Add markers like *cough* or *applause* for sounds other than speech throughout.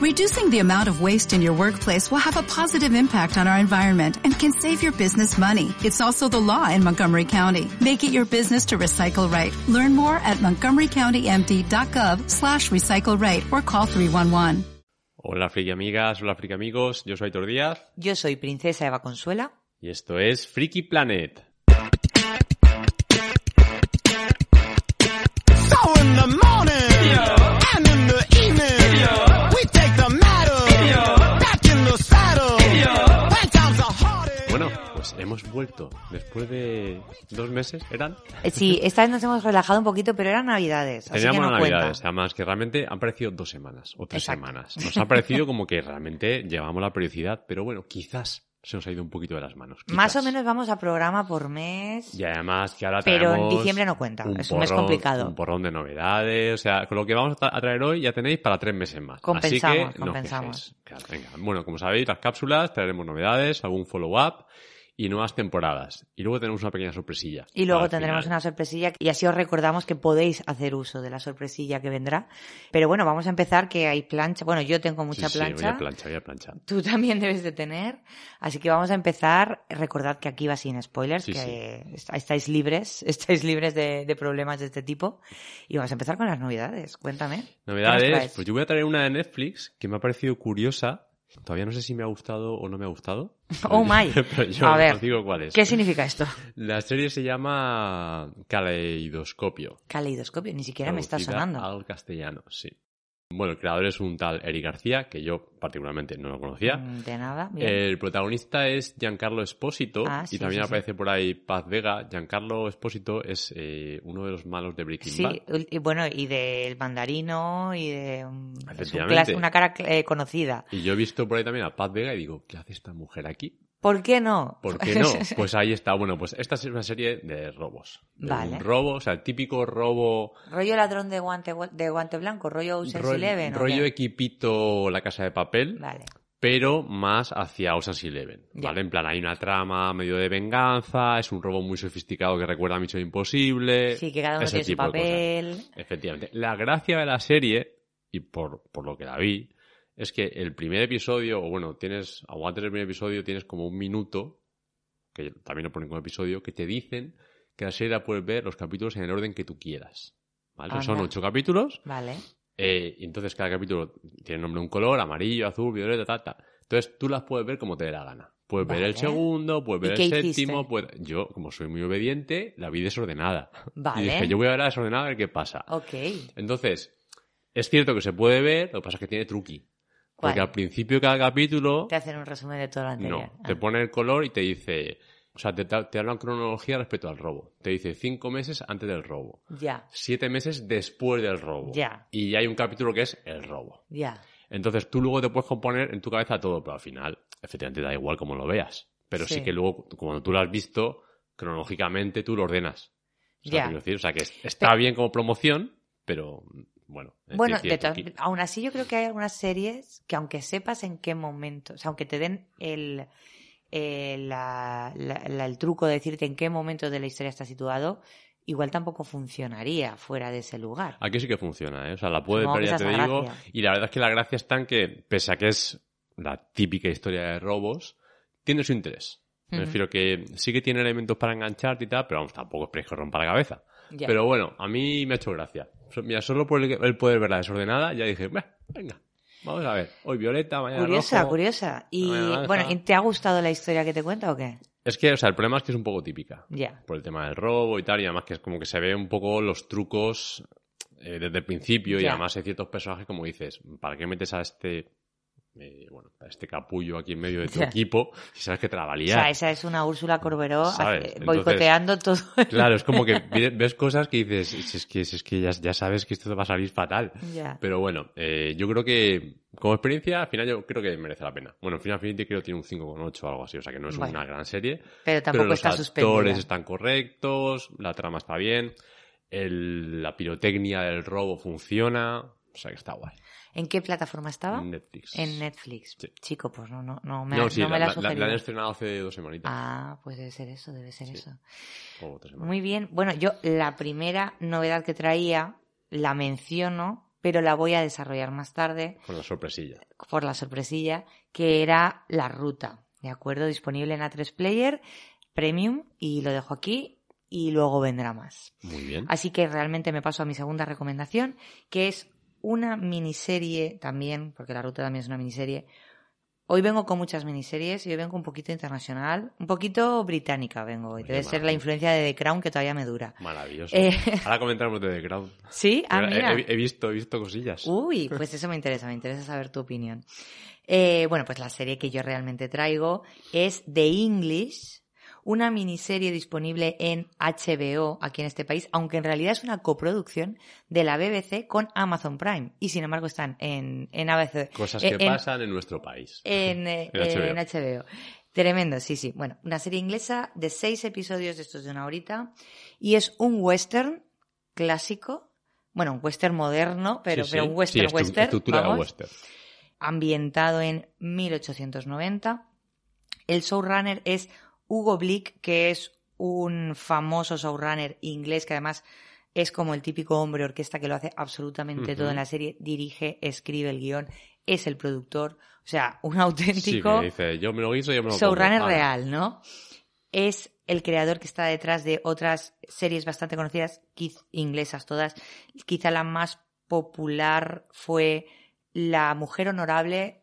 Reducing the amount of waste in your workplace will have a positive impact on our environment and can save your business money. It's also the law in Montgomery County. Make it your business to recycle right. Learn more at montgomerycountymd.gov slash recycle right or call 311. Hola friki amigas, hola friki amigos, yo soy Aitor Díaz Yo soy Princesa Eva Consuela. y esto es Freaky Planet. So in the vuelto después de dos meses, ¿eran? Eh, Sí, esta vez nos hemos relajado un poquito, pero eran navidades, Teníamos no navidades, cuenta. además que realmente han parecido dos semanas o tres Exacto. semanas. Nos ha parecido como que realmente llevamos la periodicidad, pero bueno, quizás se nos ha ido un poquito de las manos. Más o quizás. menos vamos a programa por mes. Y además que ahora Pero en diciembre no cuenta, es un mes complicado. Un porrón de novedades, o sea, con lo que vamos a tra- a traer hoy ya tenéis para tres meses más. Compensamos, Así que no os compensamos. quejéis. Claro, venga. Bueno, como sabéis, las cápsulas, traeremos novedades, algún follow-up y nuevas temporadas. Y luego tenemos una pequeña sorpresilla. Y luego tendremos final. una sorpresilla y así os recordamos que podéis hacer uso de la sorpresilla que vendrá. Pero bueno, vamos a empezar que hay plancha. Bueno, yo tengo mucha Sí, sí, plancha. voy a plancha, voy a plancha. Tú también debes de tener. Así que vamos a empezar. Recordad que aquí va sin spoilers, Sí, que est- estáis libres, *laughs* estáis libres de, de problemas de este tipo. Y vamos a empezar con las novedades. Cuéntame. ¿Qué nos Novedades, pues yo voy a traer una de Netflix que me ha parecido curiosa. Todavía no sé si me ha gustado o no me ha gustado. *laughs* Oh my. *laughs* Pero yo A ver, os digo cuál es. ¿Qué significa esto? La serie se llama Caleidoscopio. Caleidoscopio, ni siquiera me está sonando. Al castellano, sí. Bueno, el creador es un tal Eric García, que yo particularmente no lo conocía. Mm, De nada, bien. El protagonista es Giancarlo Espósito Ah, y sí, también sí, sí. aparece por ahí Paz Vega. Giancarlo Espósito es eh, uno de los malos de Breaking Sí, Bad. ul- y bueno, y del mandarino y de... mm, Es un una cara eh, conocida. Y yo he visto por ahí también a Paz Vega y digo, ¿qué hace esta mujer aquí? ¿Por qué no? ¿Por *laughs* qué no? Pues ahí está. Bueno, pues esta es una serie de robos. De Vale. Un robo, o sea, el típico robo rollo ladrón de guante, de guante blanco, rollo Ocean's ro- Eleven. ¿o rollo equipito La Casa de Papel. Vale. pero más hacia Ocean's Eleven, Ya. ¿vale? En plan, hay una trama medio de venganza, es un robo muy sofisticado que recuerda a Misión Imposible. Sí, que cada uno tiene su papel. Efectivamente. La gracia de la serie, y por, por lo que la vi, es que el primer episodio, o bueno, tienes, o antes del primer episodio, tienes como un minuto, que también lo ponen como episodio, que te dicen que la serie la puedes ver los capítulos en el orden que tú quieras. ¿Vale? Anda. Son ocho capítulos, Vale. eh, y entonces cada capítulo tiene nombre un color, amarillo, azul, violeta, tal, tal. Entonces tú las puedes ver como te dé la gana. Puedes ver el segundo, puedes ¿Y ver el séptimo, puedes- yo, como soy muy obediente, la vi desordenada. *laughs* Vale. Y dije, yo voy a ver la desordenada a ver qué pasa. Ok. Entonces, es cierto que se puede ver, lo que pasa es que tiene truqui. Porque al principio de cada capítulo, Te hacen un resumen de todo lo anterior. no, te Ah. pone el color y te dice, o sea, te, te habla en cronología respecto al robo. Te dice cinco meses antes del robo, Ya, siete meses después del robo. Ya. Y hay un capítulo que es el robo. ya. Entonces tú luego te puedes componer en tu cabeza todo, pero al final, efectivamente, da igual como lo veas. Pero sí, Sí. que luego, cuando tú lo has visto, cronológicamente tú lo ordenas. O sea, Ya. decir, o sea, que es- está bien como promoción, pero bueno. Bueno, de aún así yo creo que hay algunas series que aunque sepas en qué momento, o sea, aunque te den el, el, la- la- la- el truco de decirte en qué momento de la historia está situado, igual tampoco funcionaría fuera de ese lugar. Aquí sí que funciona, ¿eh? O sea, la Supongo ver, ya te digo. gracia. Y la verdad es que la gracia está en que, pese a que es la típica historia de robos, tiene su interés. Me refiero que sí que tiene elementos para engancharte y tal, pero vamos, tampoco es que rompa la cabeza. Pero bueno, a mí me ha hecho gracia. Mira, solo por el, el poder verla desordenada, ya dije, "Bah, venga, vamos a ver. Hoy violeta, mañana curiosa, rojo". curiosa. Y bueno, ¿y ¿te ha gustado la historia que te cuenta o qué? Es que, o sea, el problema es que es un poco típica. Ya. Por el tema del robo y tal, y además que es como que se ve un poco los trucos eh, desde el principio y además hay ciertos personajes como dices, ¿para qué metes a este eh, bueno, a este capullo aquí en medio de tu *laughs* equipo si sabes que te la O valía? sea, esa es una Úrsula Corberó ¿Sabes? hace- Entonces- boicoteando todo. Claro, es como que *laughs* ves cosas que dices, si es que, si es que ya, ya sabes que esto te va a salir fatal. Ya. Pero bueno, eh, yo creo que como experiencia, al final yo creo que merece la pena. Bueno, Final Fantasy creo que tiene un 5,8 o algo así, o sea que no es Bueno. una gran serie. Pero Pero tampoco los está actores suspendida. están correctos, la trama está bien, el- la pirotecnia del robo funciona, o sea que está guay. ¿En qué plataforma estaba? Netflix. En Netflix. Sí. Chico, pues no, no, no me, no, sí, no me la, la, la- la- han estrenado hace dos semanitas. Ah, pues debe ser eso, debe ser Sí. eso. o. Muy bien. Bueno, yo la primera novedad que traía la menciono pero la voy a desarrollar más tarde Con la sorpresilla. por la sorpresilla, que era La Ruta, ¿de acuerdo? Disponible en A3 Player, Premium, y lo dejo aquí, y luego vendrá más. Muy bien. Así que realmente me paso a mi segunda recomendación, que es una miniserie también, porque La Ruta también es una miniserie. Hoy vengo con muchas miniseries y hoy vengo un poquito internacional, un poquito británica vengo hoy. Oye, Debe ser la influencia de The Crown que todavía me dura. Maravilloso. Eh. Ahora comentaremos de The Crown. *laughs* ¿Sí? Ah, He- mira. he, he visto, he visto cosillas. Uy, pues eso me interesa, me interesa saber tu opinión. Eh, bueno, pues la serie que yo realmente traigo es The English, una miniserie disponible en HBO aquí en este país, aunque en realidad es una coproducción de la BBC con Amazon Prime y sin embargo están en, en ABC. Cosas eh, que en- pasan en nuestro país. en, *laughs* eh, En HBO. HBO. Tremendo, sí, sí. Bueno, una serie inglesa de seis episodios de estos de una horita y es un western clásico. Bueno, un western moderno, pero, Sí, pero un western Sí, western. Estructura de vamos, western. ambientado en 1890. El showrunner es Hugo Blick, que es un famoso showrunner inglés que además es como el típico hombre orquesta que lo hace absolutamente todo en la serie, dirige, escribe el guion, es el productor, o sea, un auténtico que dice, yo me lo guiso, yo me lo showrunner. Vale. real, ¿no? Es el creador que está detrás de otras series bastante conocidas, inglesas todas. Quizá la más popular fue La Mujer Honorable,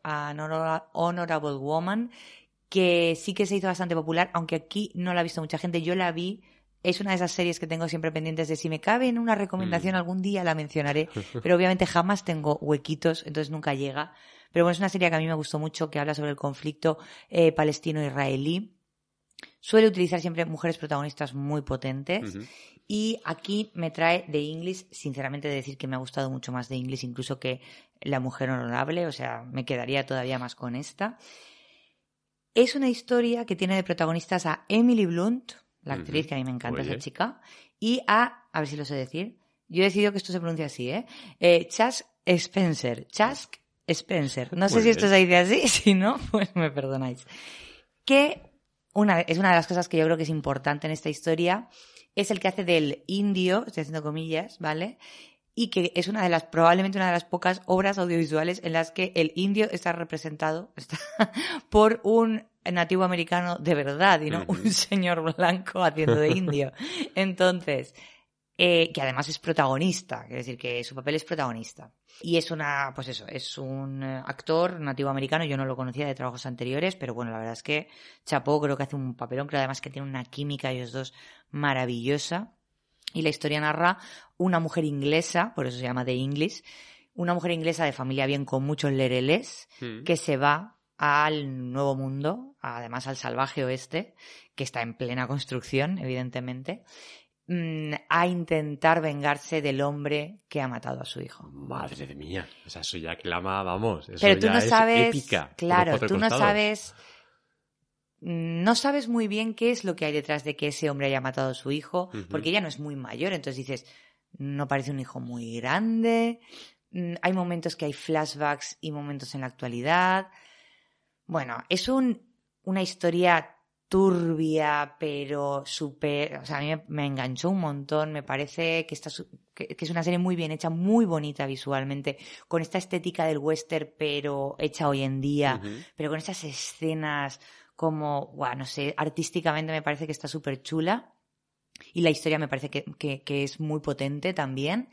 Honorable Woman, que sí que se hizo bastante popular, aunque aquí no la ha visto mucha gente. Yo la vi. Es una de esas series que tengo siempre pendientes de si me cabe en una recomendación Mm. algún día la mencionaré, *laughs* pero obviamente jamás tengo huequitos, entonces nunca llega. Pero bueno, es una serie que a mí me gustó mucho, que habla sobre el conflicto eh, palestino-israelí. Suele utilizar siempre mujeres protagonistas muy potentes. Y aquí me trae The English, sinceramente, de decir que me ha gustado mucho más The English incluso que La Mujer Honorable, o sea, me quedaría todavía más con esta. Es una historia que tiene de protagonistas a Emily Blunt, la actriz que a mí me encanta Oye. esa chica, y a, a ver si lo sé decir, yo he decidido que esto se pronuncia así, ¿eh? eh Chask Spencer, Chask Spencer. No sé Muy si esto se dice así, *laughs* si no, pues me perdonáis. Que una, es una de las cosas que yo creo que es importante en esta historia, es el que hace del indio, estoy haciendo comillas, ¿vale? Y que es una de las, probablemente una de las pocas obras audiovisuales en las que el indio está representado *laughs* está por un nativo americano de verdad y no un señor blanco haciendo de indio. *laughs* Entonces, eh, que además es protagonista, quiere decir que su papel es protagonista. Y es una, pues eso, es un eh, actor nativo americano, yo no lo conocía de trabajos anteriores, pero bueno, la verdad es que Chapó creo que hace un papelón, creo además que tiene una química ellos dos maravillosa. Y la historia narra una mujer inglesa, por eso se llama The English, una mujer inglesa de familia bien con muchos lereles, Mm. que se va al nuevo mundo, además al salvaje oeste, que está en plena construcción, evidentemente, mm, a intentar vengarse del hombre que ha matado a su hijo. Madre mía. O sea, eso ya clama, vamos. Eso Pero tú ya no es sabes, épica, claro, tú no sabes, no sabes muy bien qué es lo que hay detrás de que ese hombre haya matado a su hijo, porque ya no es muy mayor, entonces dices, no parece un hijo muy grande, mm, hay momentos que hay flashbacks y momentos en la actualidad. Bueno, es un, una historia turbia, pero súper, o sea, a mí me, me enganchó un montón, me parece que, está, que, que es una serie muy bien hecha, muy bonita visualmente, con esta estética del western, pero hecha hoy en día, pero con esas escenas como, guau, no sé, artísticamente me parece que está súper chula. Y la historia me parece que, que- que es muy potente también.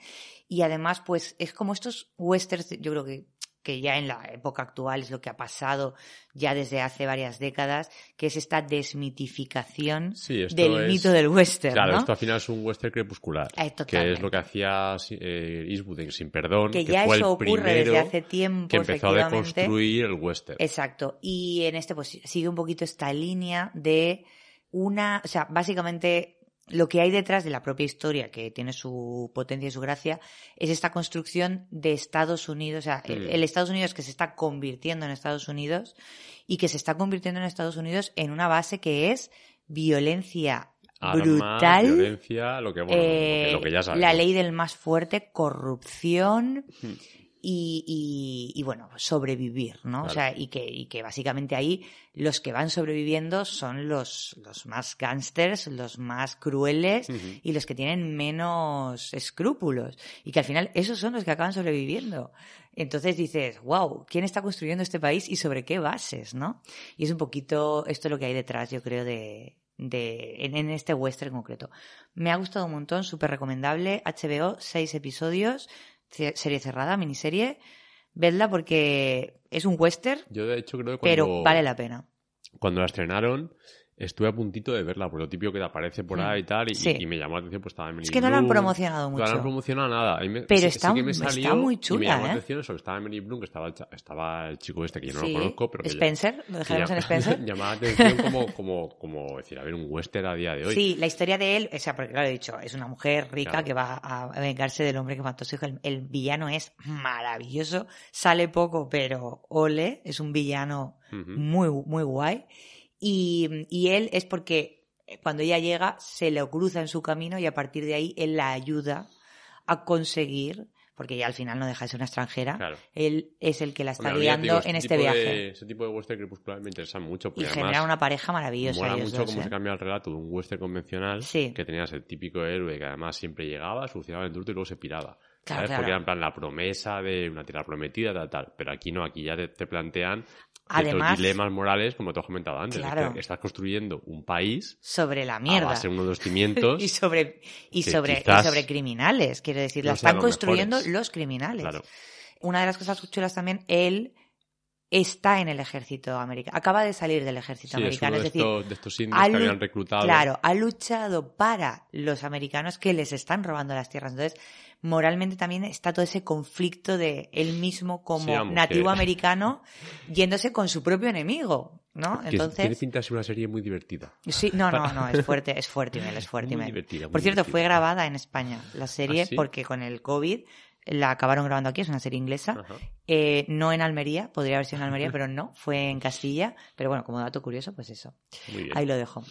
Y además, pues, es como estos westerns, yo creo que, que ya en la época actual es lo que ha pasado ya desde hace varias décadas, que es esta desmitificación Sí, del es- mito del western, Claro, ¿no? esto al final es un western crepuscular. Eh, que es lo que hacía eh, Eastwood en Sin Perdón. que ya fue eso el ocurre primero desde hace tiempo, que empezó a deconstruir el western. Exacto. Y en este, pues sigue un poquito esta línea de una, o sea, básicamente lo que hay detrás de la propia historia, que tiene su potencia y su gracia, es esta construcción de Estados Unidos, o sea, el, el Estados Unidos que se está convirtiendo en Estados Unidos y que se está convirtiendo en Estados Unidos en una base que es violencia brutal, violencia, lo que, bueno, lo que- eh, lo que ya sabemos. la ley del más fuerte, corrupción Hmm. Y, y- y, bueno, sobrevivir, ¿no? O sea, y que, y que básicamente ahí los que van sobreviviendo son los, los más gángsters, los más crueles y los que tienen menos escrúpulos. Y que al final esos son los que acaban sobreviviendo. Entonces dices, wow, ¿quién está construyendo este país y sobre qué bases, no? Y es un poquito esto lo que hay detrás, yo creo, de, de en, en este western concreto. Me ha gustado un montón, súper recomendable. HBO, seis episodios, serie cerrada, miniserie. Vedla porque es un western, Yo, de hecho, creo que pero vale la pena. cuando la estrenaron, estuve a puntito de verla, porque lo típico que te aparece por Mm. ahí y tal, y, Sí. y me llamó la atención, pues estaba Emily Es que no la han promocionado No la han mucho. promocionado nada. Me- Pero sí- está- sí que me está muy Y me chula, llamó la ¿eh? atención eso, que estaba Emily Bloom, que estaba estaba el chico este, que yo no lo conozco, pero que ya- Spencer, lo dejaremos en Spencer. *laughs* llamaba la atención como, como, como decir, a ver, un western a día de hoy. Sí, la historia de él, o sea, porque claro, he dicho, es una mujer rica Claro. que va a vengarse del hombre que mató a su hijo. El, el villano es maravilloso, sale poco, pero ole, es un villano muy, muy guay. Y, y él es porque cuando ella llega, se le cruza en su camino y a partir de ahí él la ayuda a conseguir, porque ella al final no deja de ser una extranjera, Claro. él es el que la está ya guiando digo, en este viaje. de- ese tipo de western crepuscular me interesa mucho, Y genera una pareja maravillosa. mola mucho dos, cómo ¿eh? se cambia el relato de un western convencional, Sí. que tenías el típico héroe que además siempre llegaba, solucionaba el truco y luego se piraba. Claro, ¿Sabes? claro. Porque era en plan la promesa de una tierra prometida, tal, tal. Pero aquí no, aquí ya te, te plantean Además- dilemas morales, como te has comentado antes. Claro. que estás construyendo un país Sobre la a mierda. base de uno de los *laughs* cimientos. y sobre y sobre y sobre criminales quiero decir la no sean están los construyendo mejores. los criminales Claro. una de las cosas chulas también él está en el ejército americano acaba de salir del ejército Sí, es americano uno de, es decir estos, de estos indios ha que habían reclutado. claro ha luchado para los americanos que les están robando las tierras entonces moralmente también está todo ese conflicto de él mismo como Sí, vamos, nativo que- americano yéndose con su propio enemigo no entonces Tiene pinta de ser una serie muy divertida. Sí, no, no, no, es *laughs* fuerte, es fuerte, es fuerte, Muy divertida, muy Por cierto, fue grabada en España la serie ¿Ah, sí? porque con el COVID la acabaron grabando aquí, es una serie inglesa. Eh, no en Almería, podría haber sido en Almería, *laughs* pero no, fue en Castilla. Pero bueno, como dato curioso, pues eso. Muy bien. Ahí lo dejo.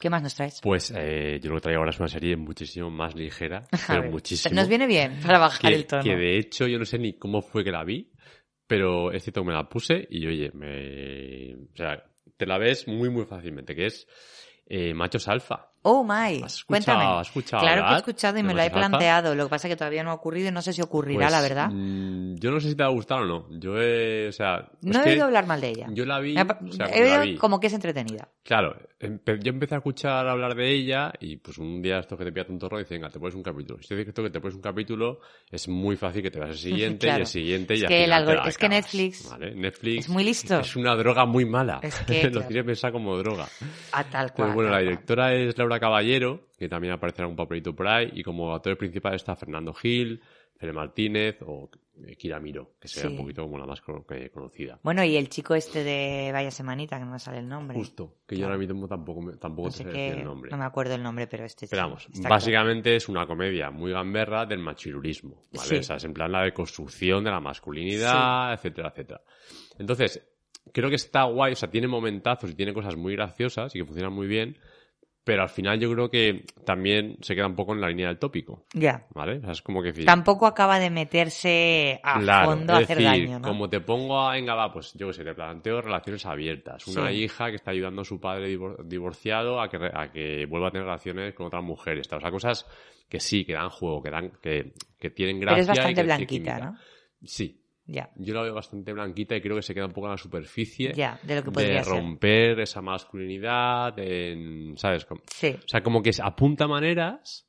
¿Qué más nos traes? Pues eh, yo lo que traigo ahora es una serie muchísimo más ligera, *laughs* pero ver, muchísimo. Nos viene bien para bajar que, el tono. que de hecho yo no sé ni cómo fue que la vi, pero es cierto que me la puse y oye, me... O sea, te la ves muy muy fácilmente, que es eh, Machos Alfa. Oh my, ¿Has escuchado- cuéntame. has escuchado claro que he escuchado y me lo he planteado. Lo que pasa es que todavía no ha ocurrido y no sé si ocurrirá, Pues, la verdad. mm, yo no sé si te va a gustar o no. Yo he, o sea, No he oído hablar mal de ella. Yo la vi, o sea, he la oído vi, como que es entretenida. Claro, yo empecé a escuchar hablar de ella y pues un día esto que te pilla un torro y dice, venga, te pones un capítulo. Si te dice que te pones un capítulo, es muy fácil que te veas el *laughs* siguiente y el siguiente y al que el te la es que Netflix ¿vale? Netflix es muy listo. Es una droga muy mala. Es *laughs* que, Lo claro. tiene pensar como droga. A tal cual. Entonces, bueno, la directora es Laura Caballero, que también aparecerá en un papelito por ahí, y como actor principal está Fernando Gil, Fede Martínez o eh, Kira Miro, que Sí. un poquito como la más que- conocida. Bueno, y el chico este de Vaya Semanita, que no me sale el nombre. Justo, que yo ahora mismo tampoco, tampoco No te sé decir el nombre. no me acuerdo el nombre, pero este Pero sí, vamos, está básicamente es una comedia muy gamberra del. Sí. O sea, es en plan la deconstrucción de la masculinidad, etcétera, etcétera. Entonces, creo que está guay, o sea, tiene momentazos y tiene cosas muy graciosas y que funcionan muy bien, pero al final yo creo que también se queda un poco en la línea del tópico. Ya. ¿vale? O sea, es como que decir, Tampoco acaba de meterse a Claro, fondo a es hacer decir, daño, ¿no? como te pongo a, venga, va, pues yo que sé, te planteo relaciones abiertas. Una Sí. hija que está ayudando a su padre divor- divorciado a que, re- a que vuelva a tener relaciones con otras mujeres. tal. O sea, cosas que sí, que dan juego, que dan, que, que tienen Pero gracia. es y bastante que tienen blanquita. ¿no? Sí. Ya, Yo la veo bastante blanquita y creo que se queda un poco en la superficie ya, de lo que de podría ser. romper esa masculinidad, en, ¿sabes? Como- Sí, o sea, como que apunta maneras,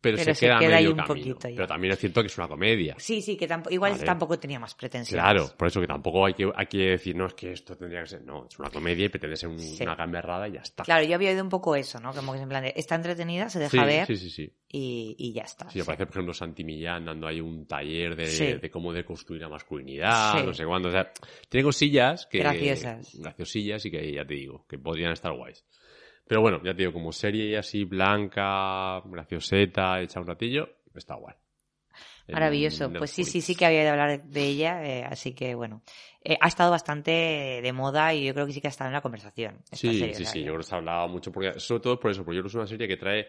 pero, Pero se, se queda, queda ahí medio un camino. poquito ya. Pero también es cierto que es una comedia. sí, sí, que tampoco, igual Vale. tampoco tenía más pretensiones. Claro, por eso que tampoco hay que, hay que decir, no, es que esto tendría que ser. No, es una comedia y pretende ser un- Sí. una gamberrada y ya está. Claro, yo había oído un poco eso, ¿no? Como que en plan de, está entretenida, se deja sí, ver sí, sí, sí. Y, y ya está. Sí, sí. aparece, por ejemplo, Santi Millán dando ahí un taller de, de cómo deconstruir la masculinidad, no sé cuándo. O sea, tiene cosillas que. Graciosas. Graciosillas y que ya te digo, que podrían estar guays. Pero bueno, ya te digo, como serie así blanca, gracioseta, hecha un ratillo, está guay. En Maravilloso. Pues sí, sí, sí que había de hablar de ella, eh, así que bueno. Eh, ha estado bastante de moda y yo creo que sí que ha estado en la conversación. Sí, serie, sí, sí, yo creo que se ha hablado mucho, porque, sobre todo por eso, porque yo creo que es una serie que trae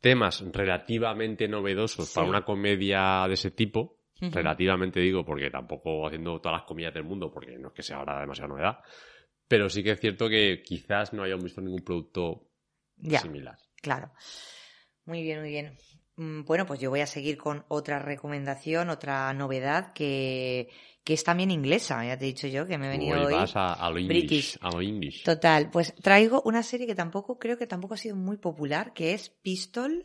temas relativamente novedosos Sí. para una comedia de ese tipo, relativamente digo, porque tampoco haciendo todas las comillas del mundo, porque no es que sea ahora demasiada novedad, pero sí que es cierto que quizás no hayamos visto ningún producto Ya. similar. Claro. Muy bien, muy bien. Mm, Bueno, pues yo voy a seguir con otra recomendación, otra novedad que, que es también inglesa. Ya te he dicho yo que me he venido Hoy hoy. vas a, a lo English. British. A lo English. Total, pues traigo una serie que tampoco creo que tampoco ha sido muy popular, que es Pistol.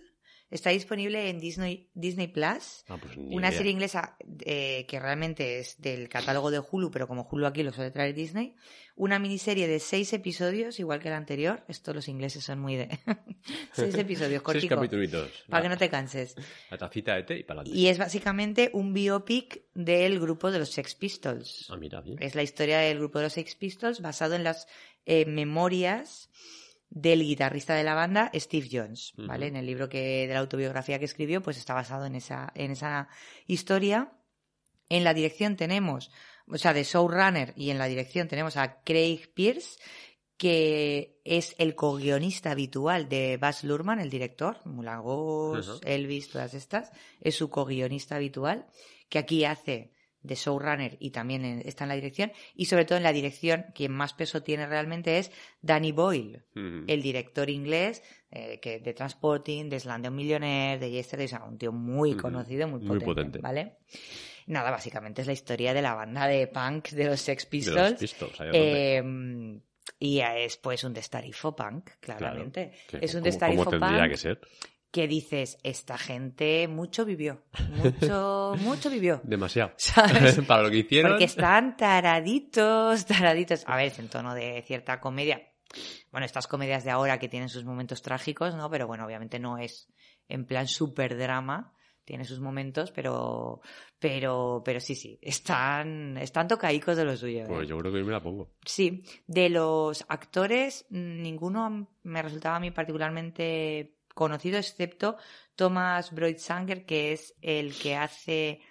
Está disponible en Disney, Disney Plus. Ah, pues Una idea. serie inglesa eh, que realmente es del catálogo de Hulu, pero como Hulu aquí lo suele traer Disney. Una miniserie de seis episodios, igual que la anterior. Esto los ingleses son muy de... *laughs* seis *laughs* episodios, Seis cortico. capítulos. Para que no te canses. La tacita de té y para adelante. Y es básicamente un biopic del grupo de los Sex Pistols. Ah, mira, bien. Es la historia del grupo de los Sex Pistols basado en las eh, memorias del guitarrista de la banda, Steve Jones, ¿vale? En el libro que, de la autobiografía que escribió, pues está basado en esa, en esa historia. En la dirección tenemos, o sea, de showrunner y en la dirección tenemos a Craig Pierce, que es el co-guionista habitual de Baz Luhrmann, el director, Ujú. Elvis, todas estas, es su co-guionista habitual, que aquí hace de showrunner y también está en la dirección, y sobre todo en la dirección, quien más peso tiene realmente es Danny Boyle, el director inglés eh, que de Transporting, de Slumdog Millionaire, de Yesterday, o sea, un tío muy conocido, muy Muy potente, potente. ¿vale? Nada, básicamente es la historia de la banda de punk de los Sex De Pistols. los eh, y es pues un destarifo punk, claramente. Que es un como- destarifo como tendría punk que ser. Que dices, esta gente mucho vivió, mucho, *laughs* mucho vivió. Demasiado. ¿Sabes? *laughs* para lo que hicieron. Porque están taraditos, *laughs* taraditos. A ver, es en tono de cierta comedia. Bueno, estas comedias de ahora que tienen sus momentos trágicos, ¿no? Pero bueno, obviamente no es en plan super drama. Tiene sus momentos, pero, pero, pero sí, sí. Están, están tocaicos de lo suyo. ¿eh? Pues yo creo que hoy me la pongo. Sí, de los actores, ninguno me resultaba a mí particularmente conocido, excepto Thomas Broidsanger, que es el que hace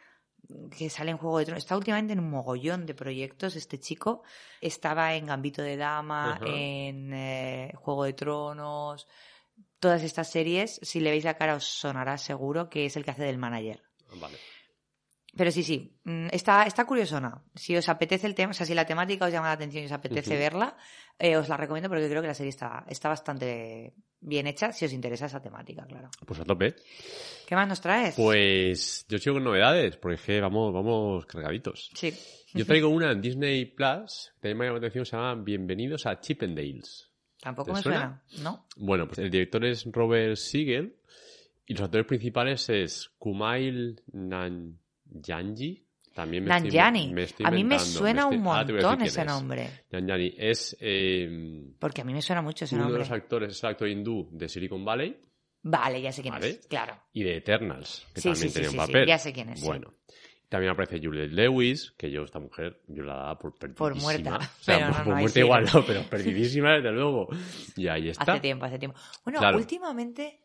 que sale en Juego de Tronos. Está últimamente en un mogollón de proyectos este chico. Estaba en Gambito de Dama, en eh, Juego de Tronos. Todas estas series, si le veis la cara os sonará seguro que es el que hace del manager. Vale. Pero sí, sí, mm, está, está curiosona. Si os apetece el tema, o sea, si la temática os llama la atención y os apetece verla, eh, os la recomiendo porque creo que la serie está, está bastante bien hecha si os interesa esa temática, claro. Pues a tope. ¿Qué más nos traes? Pues yo sigo con novedades, porque es que vamos, vamos cargaditos. Sí. Yo traigo una en Disney Plus, que también me llama la atención, se llama Bienvenidos a Chippendales. Tampoco ¿Te me suena? suena, ¿no? Bueno, pues el director es Robert Siegel y los actores principales es Kumail Nanjiani. También me estoy- me estoy A mí me suena estoy- un ahora te voy a decir montón quién ese es. nombre. Nanjiani es eh, Porque a mí me suena mucho ese uno de nombre. los actores, es el actor hindú de Silicon Valley Vale, ya sé quién Vale. es. Claro. y de Eternals, que Sí, también sí, tenía sí, un sí, papel. ya sé quién es. Bueno. También aparece Juliette Lewis, que yo, esta mujer, yo la daba por perdidísima. Por muerta. *laughs* O sea, Pero no, por, no, muerta igual, no, pero perdidísima, desde luego. Y ahí está. Hace tiempo, hace tiempo. Bueno, Claro. últimamente.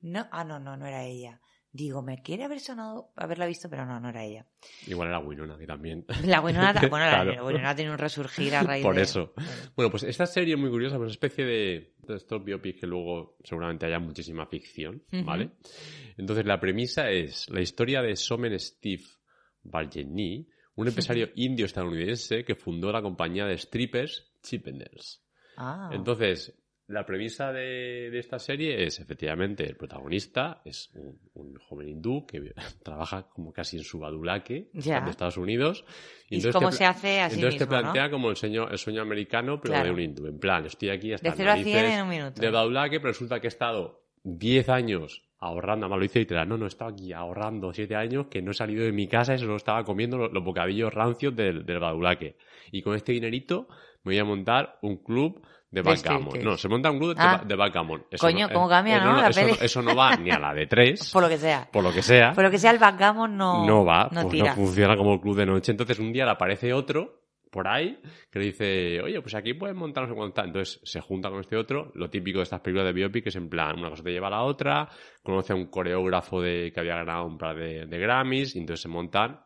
No, ah, no, no, no era ella. Digo, me quiere haber sonado haberla visto, pero no, no era ella. Igual era Winona, que también. *laughs* La Winona, bueno, la *laughs* Claro. Winona tenido un resurgir a raíz Por de... eso. Bueno. Bueno, pues esta serie es muy curiosa, pues es una especie de, de estos biopics que luego seguramente haya muchísima ficción. ¿vale? Entonces la premisa es la historia de Somen Steve Bargeny, un *laughs* empresario indio-estadounidense que fundó la compañía de strippers Chippendales. Ah, Entonces, la premisa de, de esta serie es, efectivamente, el protagonista es un, un joven hindú que *laughs* trabaja como casi en su badulaque de Estados Unidos. y entonces cómo te se hace así entonces te mismo, plantea ¿no? como el sueño, el sueño americano, pero Claro. de un hindú. En plan, estoy aquí hasta De las 0 a 100 narices en un minuto. de badulaque, pero resulta que he estado 10 años ahorrando, además lo hice literal, no, no, he estado aquí ahorrando 7 años que no he salido de mi casa y solo estaba comiendo los, los bocadillos rancios del, del badulaque. Y con este dinerito me voy a montar un club de backgammon. No, se monta un club de, Ah. de backgammon. Eso Coño, no- cómo cambia, ¿no? La eso, peli. eso no va ni a la de 3, *laughs* Por lo que sea. por lo que sea Por lo que sea, el backgammon no, no va, no pues tira. no funciona como club de noche. Entonces un día le aparece otro por ahí que le dice, oye, pues aquí puedes montar no sé cuánto. tal". Entonces se junta con este otro, lo típico de estas películas de biopic, es en plan, una cosa te lleva a la otra, conoce a un coreógrafo de, que había ganado un par de, de Grammys, y entonces se montan,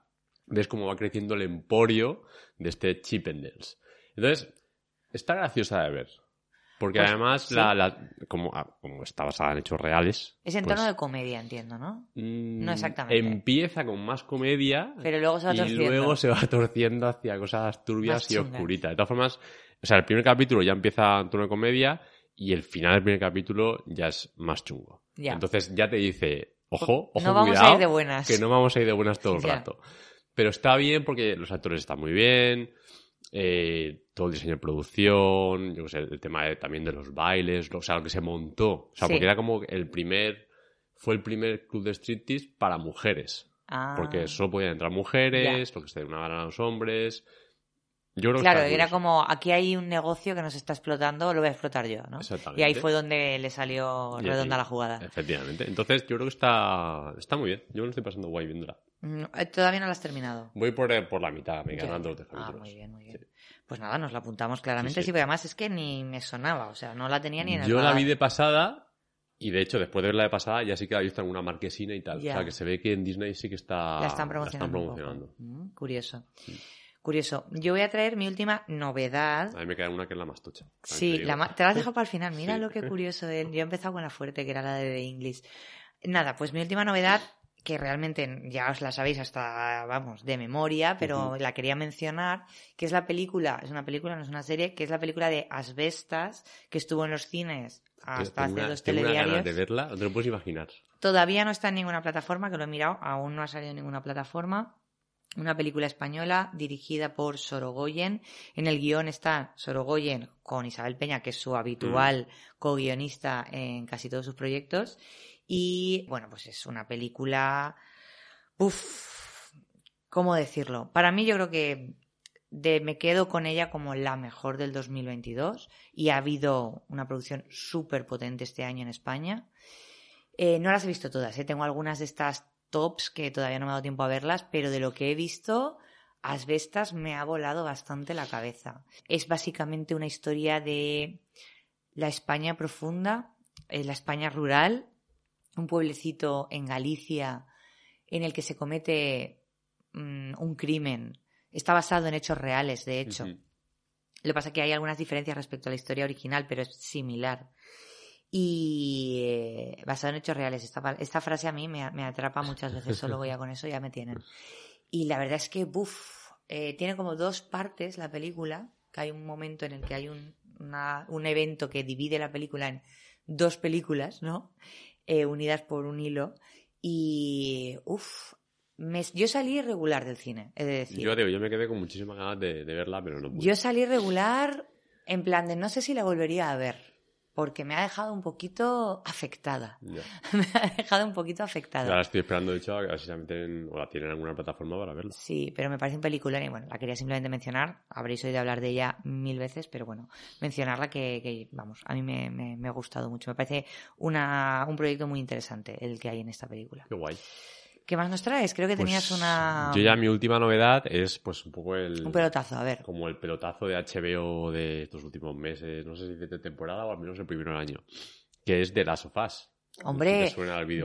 ves cómo va creciendo el emporio de este Chippendales. Entonces, está graciosa de ver. Porque Pues, además, sí. la, la- como, ah, como está basada en hechos reales. Es en pues, tono de comedia, entiendo, ¿no? mm, no exactamente. Empieza con más comedia. Pero luego se va y torciendo. luego se va torciendo hacia cosas turbias y oscuritas. De todas formas, o sea, el primer capítulo ya empieza en tono de comedia y el final del primer capítulo ya es más chungo. Ya. Entonces ya te dice, ojo, ojo, no vamos cuidado, a ir de buenas. que no vamos a ir de buenas todo el *laughs* Ya. rato. Pero está bien porque los actores están muy bien, eh, todo el diseño de producción, yo qué sé, el tema de- también de los bailes, lo- o sea, lo que se montó. O sea, Sí. porque era como el primer, fue el primer club de striptease para mujeres. Ah. Porque solo podían entrar mujeres, lo que se una a los hombres. Yo creo que Claro, era como, aquí hay un negocio que nos está explotando, lo voy a explotar yo, ¿no? Exactamente. Y ahí fue donde le salió redonda la jugada. Efectivamente. Entonces, yo creo que está, está muy bien. Yo me lo estoy pasando guay viéndola. Mm, eh, Todavía no lo has terminado. Voy por, eh, por la mitad, me dos de Ah, muy bien, muy bien. Sí. Pues nada, nos la apuntamos claramente. Sí, Sí, sí. porque además es que ni me sonaba, o sea, no la tenía ni en el Yo la vi de pasada y de hecho después de verla de pasada ya sí que la he visto en una marquesina y tal. O sea que se ve que en Disney sí que está La están promocionando. Mm, curioso. Curioso. Yo voy a traer mi última novedad. A mí me queda una que es la más tocha. Sí, la ma- te la has dejado para el final. *laughs* Mira Sí. lo que curioso de él. Yo he empezado con la fuerte, que era la de The English. Nada, pues mi última novedad, que realmente ya os la sabéis hasta, vamos, de memoria, pero la quería mencionar, que es la película, es una película, no es una serie, que es la película de Asbestas, que estuvo en los cines hasta Tengo hace una- dos tengo ganas telediarios. de verla, no te lo puedes imaginar. Todavía no está en ninguna plataforma, que lo he mirado, aún no ha salido en ninguna plataforma. Una película española dirigida por Sorogoyen. En el guion está Sorogoyen con Isabel Peña, que es su habitual co-guionista en casi todos sus proyectos. Y bueno, pues es una película. Uf, ¿cómo decirlo? Para mí, yo creo que de- me quedo con ella como la mejor del 2022. Y ha habido una producción súper potente este año en España. Eh, no las he visto todas, ¿eh? tengo algunas de estas tops que todavía no me ha dado tiempo a verlas, pero de lo que he visto, Asbestas me ha volado bastante la cabeza. Es básicamente una historia de la España profunda, eh, la España rural, un pueblecito en Galicia en el que se comete mm, un crimen. Está basado en hechos reales, de hecho. Lo que pasa es que hay algunas diferencias respecto a la historia original, pero es similar. Y eh, basado en hechos reales. Esta, esta frase a mí me, me atrapa muchas veces, solo voy a con eso, ya me tienen. Y la verdad es que, buf, eh, tiene como dos partes la película, que hay un momento en el que hay un, una- un evento que divide la película en dos películas, ¿no? Eh, unidas por un hilo. Y, uff, yo salí irregular del cine, es decir. Yo, digo, yo me quedé con muchísimas ganas de, de verla, pero no pude. Yo salí regular en plan de no sé si la volvería a ver, porque me ha dejado un poquito afectada. *laughs* Me ha dejado un poquito Yo ahora afectada. estoy esperando, de hecho, a ver si la meten o la tienen en alguna plataforma para verla. Sí, pero me parece un película y bueno, la quería simplemente mencionar. Habréis oído hablar de ella mil veces, pero bueno, mencionarla que, que, vamos, a mí me, me- me ha gustado mucho. Me parece una, un proyecto muy interesante el que hay en esta película. Qué guay. ¿Qué más nos traes? Creo que Pues, tenías una... Yo ya mi última novedad es pues un poco el... Un pelotazo, a ver. Como el pelotazo de HBO de estos últimos meses, no sé si de temporada o al menos el primero año, que es de Last of Us. Hombre,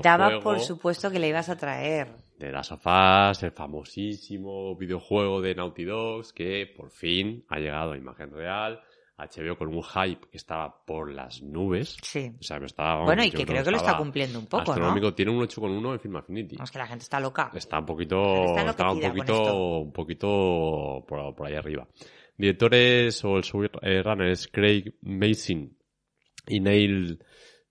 daba por supuesto que le ibas a traer. de Last of Us, el famosísimo videojuego de Naughty Dogs que por fin ha llegado a imagen real. HBO con un hype que estaba por las nubes. Sí. O sea, me estaba, vamos, Bueno, y que creo que lo está cumpliendo un poco, ¿no? astronómico. Tiene un 8,1 en Film Affinity. Vamos, que la gente está loca. Está un poquito, Está está un poquito, un poquito por, por ahí arriba. Directores o el showrunner es Craig Mason y Neil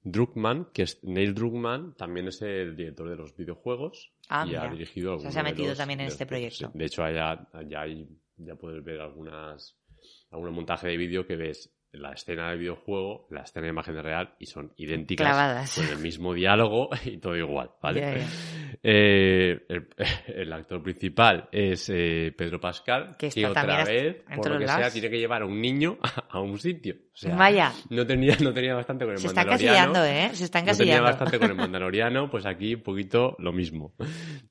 Druckmann, que es Neil Druckmann también es el director de los videojuegos Ah, y mira. ha dirigido O sea, se ha metido los- también en este proyecto. De hecho, allá, ya hay, ya puedes ver algunas, algún montaje de vídeo que ves la escena del videojuego, la escena de imagen real y son idénticas Clavadas. con el mismo diálogo *laughs* y todo igual, ¿vale? Eh, el, el actor principal es eh, Pedro Pascal, Que que, está otra vez, por lo que sea, tiene que llevar a un niño a, *laughs* a un sitio. O sea, Vaya, no tenía, no tenía bastante con el se está Mandaloriano. encasillando, ¿eh? Se está No tenía bastante con el *laughs* Mandaloriano, pues aquí un poquito lo mismo.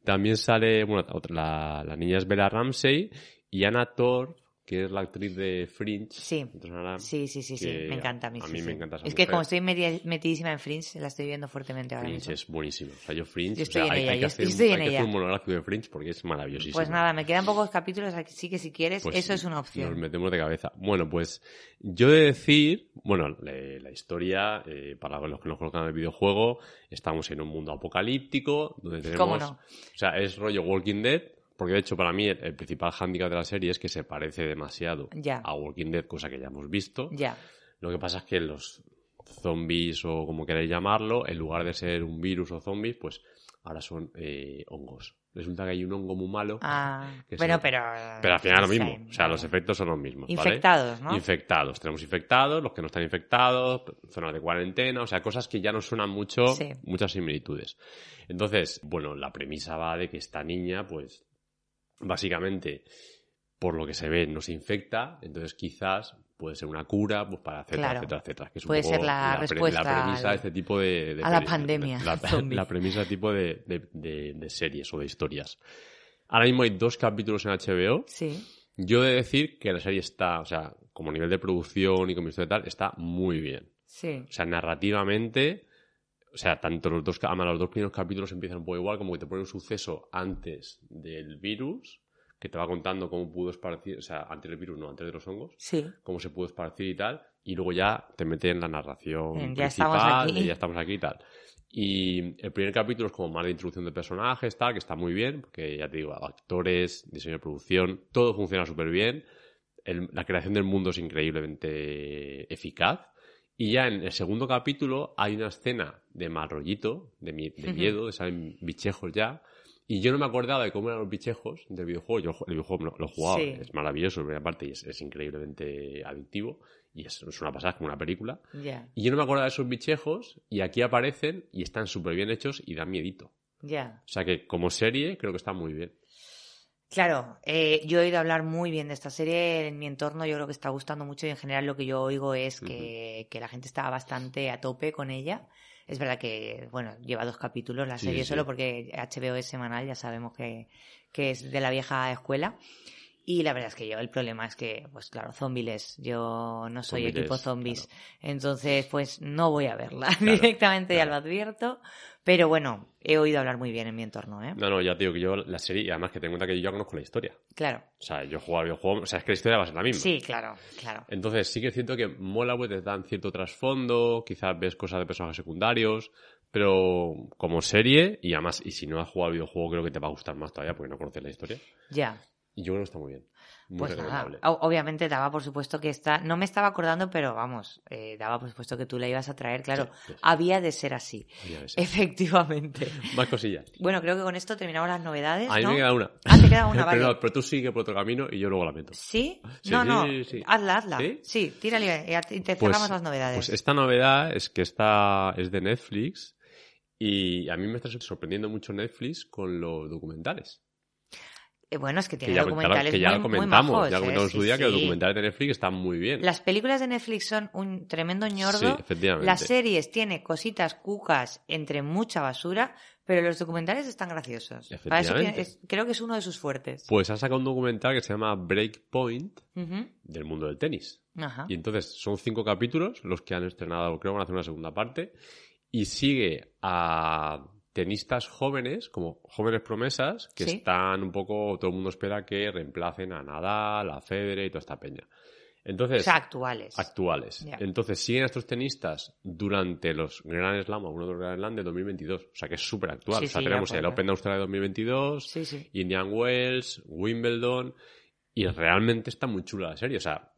También sale, bueno, otra- la, la niña es Bella Ramsey y Anna Thor, que es la actriz de Fringe. Sí. Sí, sí, sí, sí. Me encanta a mí. A mí sí. me encanta esa Es que como estoy meti- metidísima en Fringe, la estoy viendo fuertemente ahora Fringe mismo. es buenísimo. O sea, yo Fringe, Yo estoy o sea, en hay, ella, hay que hacer, estoy en hay que hacer ella. un monográfico de Fringe porque es maravillosísimo. Pues nada, me quedan pocos capítulos, así que si quieres, Pues eso es una Nos opción. metemos de cabeza. Bueno, pues yo he de decir, bueno, la historia, eh, para los que nos conozcan el videojuego, estamos en un mundo apocalíptico donde tenemos... ¿Cómo no? O sea, es rollo Walking Dead, porque de hecho para mí el, el principal hándicap de la serie es que se parece demasiado Ya. a Walking Dead, cosa que ya hemos visto. Ya. Lo que pasa es que los zombies o como queráis llamarlo, en lugar de ser un virus o zombies, pues ahora son eh, hongos. Resulta que hay un hongo muy malo. Ah, *laughs* Que bueno, se- pero... Pero al final es lo mismo. same, O sea, los efectos son los mismos. ¿vale? Infectados, ¿no? Infectados. Tenemos infectados, los que no están infectados, zonas de cuarentena, o sea, cosas que ya nos suenan mucho, Sí. muchas similitudes. Entonces, bueno, la premisa va de que esta niña, pues, básicamente, por lo que se ve, no se infecta, entonces quizás puede ser una cura, pues, para etcétera, Claro. etcétera, etcétera. Que es un Puede poco ser la pre- respuesta la premisa al- de este tipo de... de a la pandemia La, premisa tipo de, de- de- de series o de historias. Ahora mismo hay dos capítulos en HBO. Sí. Yo he de decir que la serie está, o sea, como nivel de producción y como historia y tal, está muy bien. Sí. O sea, narrativamente, o sea, tanto los dos, además los dos primeros capítulos empiezan un poco igual, como que te pone un suceso antes del virus, que te va contando cómo pudo esparcir, o sea, antes del virus, no, antes de los hongos, Sí. cómo se pudo esparcir y tal, y luego ya te mete en la narración ya estamos principal, aquí. de ya estamos aquí y tal. Y el primer capítulo es como más de introducción de personajes, tal, que está muy bien, porque ya te digo, actores, diseño de producción, todo funciona súper bien. El- la creación del mundo es increíblemente eficaz. Y ya en el segundo capítulo hay una escena de mal rollito, de, mi- de miedo, de salen bichejos ya. Y yo no me acordaba de cómo eran los bichejos del videojuego. Yo el videojuego lo, he jugado, Sí. es maravilloso, primera parte, y es, es increíblemente adictivo. Y es, es una pasada, como una película. Y yo no me acordaba de esos bichejos, y aquí aparecen y están súper bien hechos y dan miedito. Ya. O sea que como serie creo que está muy bien. Claro, eh, yo he oído hablar muy bien de esta serie en mi entorno, yo creo que está gustando mucho y en general lo que yo oigo es que, que la gente está bastante a tope con ella. Es verdad que, bueno, lleva dos capítulos la Sí, serie sí. solo porque HBO es semanal, ya sabemos que, que es de la vieja escuela. Y la verdad es que yo, el problema es que, pues claro, zombies, yo no soy Zombies, equipo zombies, claro. entonces pues no voy a verla Claro, *laughs* directamente, ya lo advierto. Pero bueno, he oído hablar muy bien en mi entorno, ¿eh? No, no, ya te digo que yo la serie, y además que en cuenta que yo ya conozco la historia. Claro. O sea, yo he jugado al videojuego, o sea, es que la historia va a ser la misma. Sí, claro, claro. Entonces sí que es cierto que mola, pues te dan cierto trasfondo, quizás ves cosas de personajes secundarios, pero como serie, y además, y si no has jugado al videojuego, creo que te va a gustar más todavía porque no conoces la historia. Ya. Y yo creo que está muy bien. Muy Pues nada, recomendable. obviamente daba por supuesto que está, no me estaba acordando, pero vamos, eh, daba por supuesto que tú la ibas a traer, claro, Sí, sí, sí. había de ser así, ves. efectivamente. *laughs* Más cosillas. Bueno, creo que con esto terminamos las novedades, A mí ¿no? me queda una. Ah, te queda una, pero, *laughs* vale. no, pero tú sigue por otro camino y yo luego la meto. ¿Sí? Sí, no, sí, no, hazla, hazla. ¿Sí? Tírale y te Pues- cerramos las novedades. Pues esta novedad es que esta es de Netflix y a mí me está sorprendiendo mucho Netflix con los documentales. Eh, bueno, es que Que tiene ya, documentales que ya muy, lo muy comentamos, majos, ya lo comentamos ¿eh? su Sí, día que los documentales de Netflix están muy bien. Las películas de Netflix son un tremendo ñordo. Sí, efectivamente. Las series tiene cositas cucas entre mucha basura, pero los documentales están graciosos. Para eso es- creo que es uno de sus fuertes. Pues ha sacado un documental que se llama Breakpoint Ujú. del mundo del tenis. Ajá. Y entonces son cinco capítulos los que han estrenado, creo que van a hacer una segunda parte, y sigue a tenistas jóvenes, como jóvenes promesas, que Sí. están un poco, todo el mundo espera que reemplacen a Nadal, a Federer y toda esta peña. Entonces, O sea, actuales. actuales. Entonces siguen a estos tenistas durante los Grand Slam, algunos de los Grand Slam de 2022. O sea que es súper actual. Sí, o sea, sí, tenemos el. Open de Australia de 2022, Sí, sí. Indian Wells, Wimbledon, y realmente está muy chula la serie. O sea,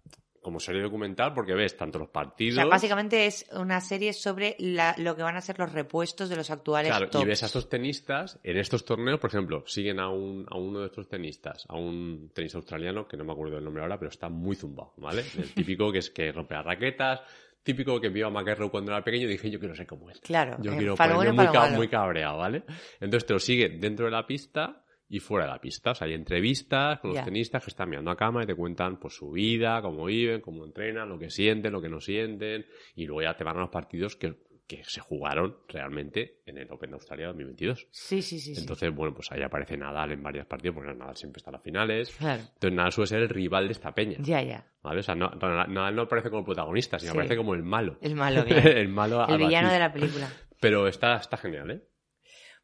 como serie documental, porque ves tanto los O partidos. sea, básicamente es una serie sobre la- lo que van a ser los repuestos de los actuales Claro, tops. y ves a estos tenistas en estos torneos, por ejemplo, siguen a, un, a uno de estos tenistas, a un tenista australiano, que no me acuerdo del nombre ahora, pero está muy zumbado, ¿vale? *laughs* El típico que es que rompe las raquetas, típico que vio a McEnroe cuando era pequeño y dije, yo quiero ser como él. Claro, Yo eh, quiero ponerme bueno malo. muy cabreado, ¿vale? Entonces te lo sigue dentro de la pista y fuera de la pista. O sea, hay entrevistas con los tenistas que están mirando a cama y te cuentan pues su vida, cómo viven, cómo entrenan, lo que sienten, lo que no sienten. Y luego ya te van a los partidos que que se jugaron realmente en el Open de Australia 2022. Sí, sí, sí. sí. Entonces, bueno, pues ahí aparece Nadal en varios partidos, porque Nadal siempre está en las finales. Claro. Entonces, Nadal suele ser el rival de esta peña. Ya, ya. ¿Vale? O sea, no, Nadal no aparece como protagonista, sino Sí. aparece como el malo. El malo, *laughs* el malo El villano de la película. Pero está, está genial, ¿eh?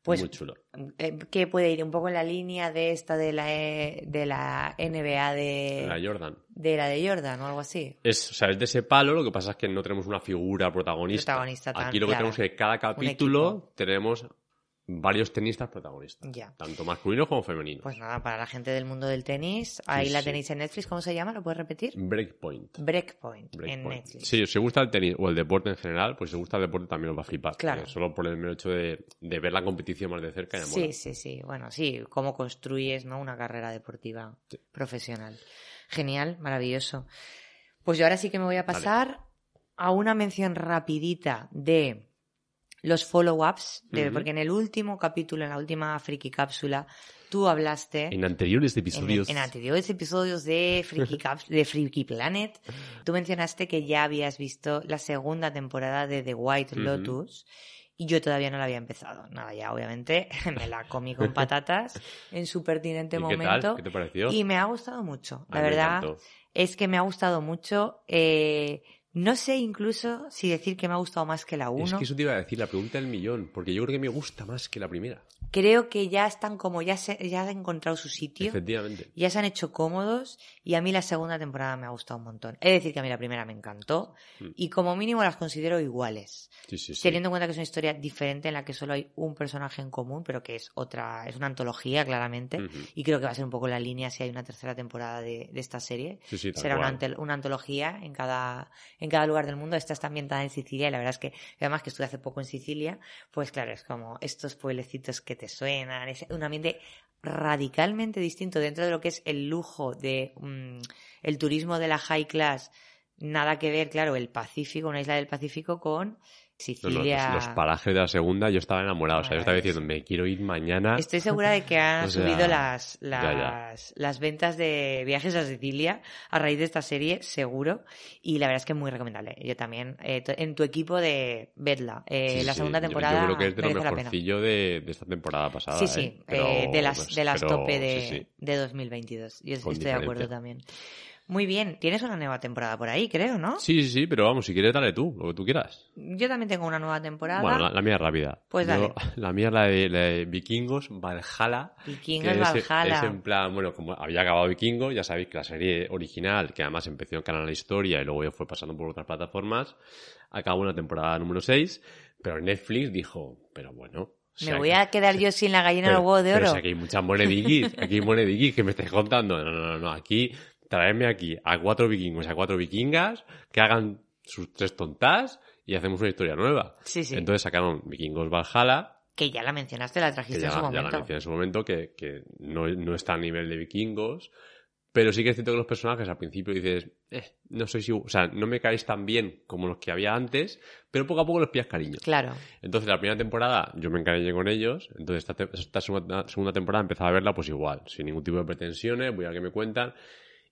Pues, Muy chulo. eh, que puede ir un poco en la línea de esta de la, eh, de la NBA de, La Jordan. de la de Jordan o algo así. Es, o sea, es de ese palo, lo que pasa es que no tenemos una figura protagonista. Protagonista tan Aquí lo que tenemos es que cada capítulo tenemos varios tenistas protagonistas. Ya. Tanto masculinos como femeninos. Pues nada, para la gente del mundo del tenis, ahí Sí, la sí. tenéis en Netflix, ¿cómo se llama? ¿Lo puedes repetir? Breakpoint. Breakpoint, en Breakpoint. Netflix. Sí, si os gusta el tenis o el deporte en general, pues si os gusta el deporte también os va a flipar. Claro. Solo por el mero hecho de, de ver la competición más de cerca y Sí, sí, sí. Bueno, sí, cómo construyes ¿no? una carrera deportiva Sí. profesional. Genial, maravilloso. Pues yo ahora sí que me voy a pasar a una mención rapidita de los follow-ups, porque en el último capítulo, en la última friki cápsula, tú hablaste En anteriores episodios. en anteriores episodios de Freaky, *laughs* Caps- de Freaky Planet, tú mencionaste que ya habías visto la segunda temporada de The White. Lotus y yo todavía no la había empezado. Nada, ya obviamente *laughs* me la comí con patatas en su pertinente ¿Y qué momento. tal? ¿Qué te pareció? Y me ha gustado mucho. La verdad es que me ha gustado mucho. eh, no sé incluso si decir que me ha gustado más que la 1. Es que eso te iba a decir, la pregunta del millón, porque yo creo que me gusta más que la primera. Creo que ya están como, ya, se, ya han encontrado su sitio. Efectivamente. ya se han hecho cómodos y a mí la segunda temporada me ha gustado un montón. Es decir, que a mí la primera me encantó Mm. y como mínimo las considero iguales. Sí, sí, sí. Teniendo en cuenta que es una historia diferente en la que solo hay un personaje en común, pero que es otra, es una antología claramente. Y creo que va a ser un poco la línea si hay una tercera temporada de, de esta serie. Sí, sí, Será una antología en cada, en cada lugar del mundo. Esta está ambientada en Sicilia y la verdad es que, además que estuve hace poco en Sicilia, pues claro, es como estos pueblecitos que te suenan, es un ambiente radicalmente distinto dentro de lo que es el lujo de mm, el turismo de la high class. Nada que ver, claro, el Pacífico, una isla del Pacífico con Sicilia. los, los parajes de la segunda, yo estaba enamorado. O sea, yo estaba diciendo, me quiero ir mañana. Estoy *laughs* segura de que han O sea, subido las, ya, las, ya. las ventas de viajes a Sicilia a raíz de esta serie, seguro. Y la verdad es que es muy recomendable. Yo también, eh, en tu equipo de Vedla, eh, Sí, la sí, segunda yo- temporada Yo, creo que es de lo mejorcillo de, de esta temporada pasada. Sí, ¿eh? sí, Pero, eh, de las, pues, de las pero, tope de, sí, sí. de 2022. Yo Con estoy de acuerdo diferencia. también. Muy bien, tienes una nueva temporada por ahí, creo, ¿no? Sí, sí, sí, pero vamos, si quieres, dale tú, lo que tú quieras. Yo también tengo una nueva temporada. Bueno, la, la mía es rápida. Pues Yo- dale. *laughs* la mía es la de, la de Vikingos, Valhalla. Vikingos que es- Valhalla. Es, en plan, bueno, como había acabado Vikingos, ya sabéis que la serie original, que además empezó en Canal La Historia y luego ya fue pasando por otras plataformas, acabó en la temporada número 6, pero Netflix dijo, pero bueno. o Me sea voy que- a quedar yo sin la gallina del huevo de pero oro. si aquí hay muchas monediquis, aquí hay monediquis que me estáis contando. No, no, no, no, aquí, traedme aquí a cuatro vikingos, a cuatro vikingas, que hagan sus tres tontas y hacemos una historia nueva. Sí, sí. Entonces sacaron Vikingos Valhalla, Que ya la mencionaste, la que trajiste ya, en su la- ya la momento. mencioné en su momento, que, que no, no está a nivel de vikingos, pero sí que es cierto que los personajes al principio dices, eh, no soy si, o sea, no me caéis tan bien como los que había antes, pero poco a poco les pillas cariño. Claro. Entonces, la primera temporada yo me encariñé con ellos. Entonces, esta, esta segunda, segunda temporada empezaba a verla pues igual, sin ningún tipo de pretensiones, voy a ver qué me cuentan.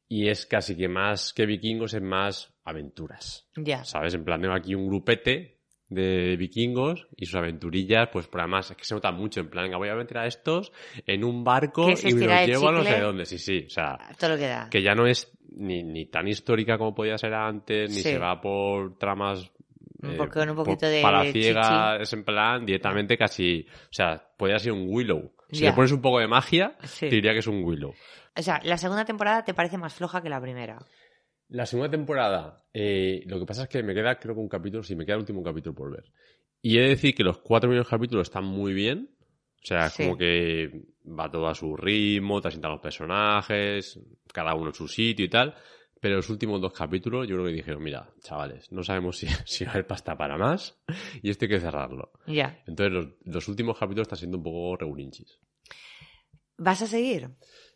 Y es casi que más que vikingos, es más aventuras. Ya. ¿Sabes? En plan, tengo aquí un grupete de vikingos y sus aventurillas, pues por además es que se nota mucho. En plan, venga, voy a meter a estos en un barco y me los llevo a no sé dónde. Sí, sí. O sea, Todo lo que da. que ya no es ni, ni tan histórica como podía ser antes, ni Sí. se va por tramas eh, con un poquito de palaciega, es en plan directamente casi, o sea, podría ser un Willow. Si le pones un poco de magia, Sí. te diría que es un Willow. O sea, la segunda temporada te parece más floja que la primera. La segunda temporada, eh, lo que pasa es que me queda, creo que un capítulo, sí, me queda el último capítulo por ver. Y he de decir que los cuatro primeros capítulos están muy bien. O sea, Sí. como que va todo a su ritmo, te asientan los personajes, cada uno en su sitio y tal. Pero los últimos dos capítulos yo creo que dijeron, mira, chavales, no sabemos si, *laughs* si va a haber pasta para más *laughs* y esto hay que cerrarlo. Ya. Entonces los, los últimos capítulos están siendo un poco regulinchis. ¿Vas a seguir?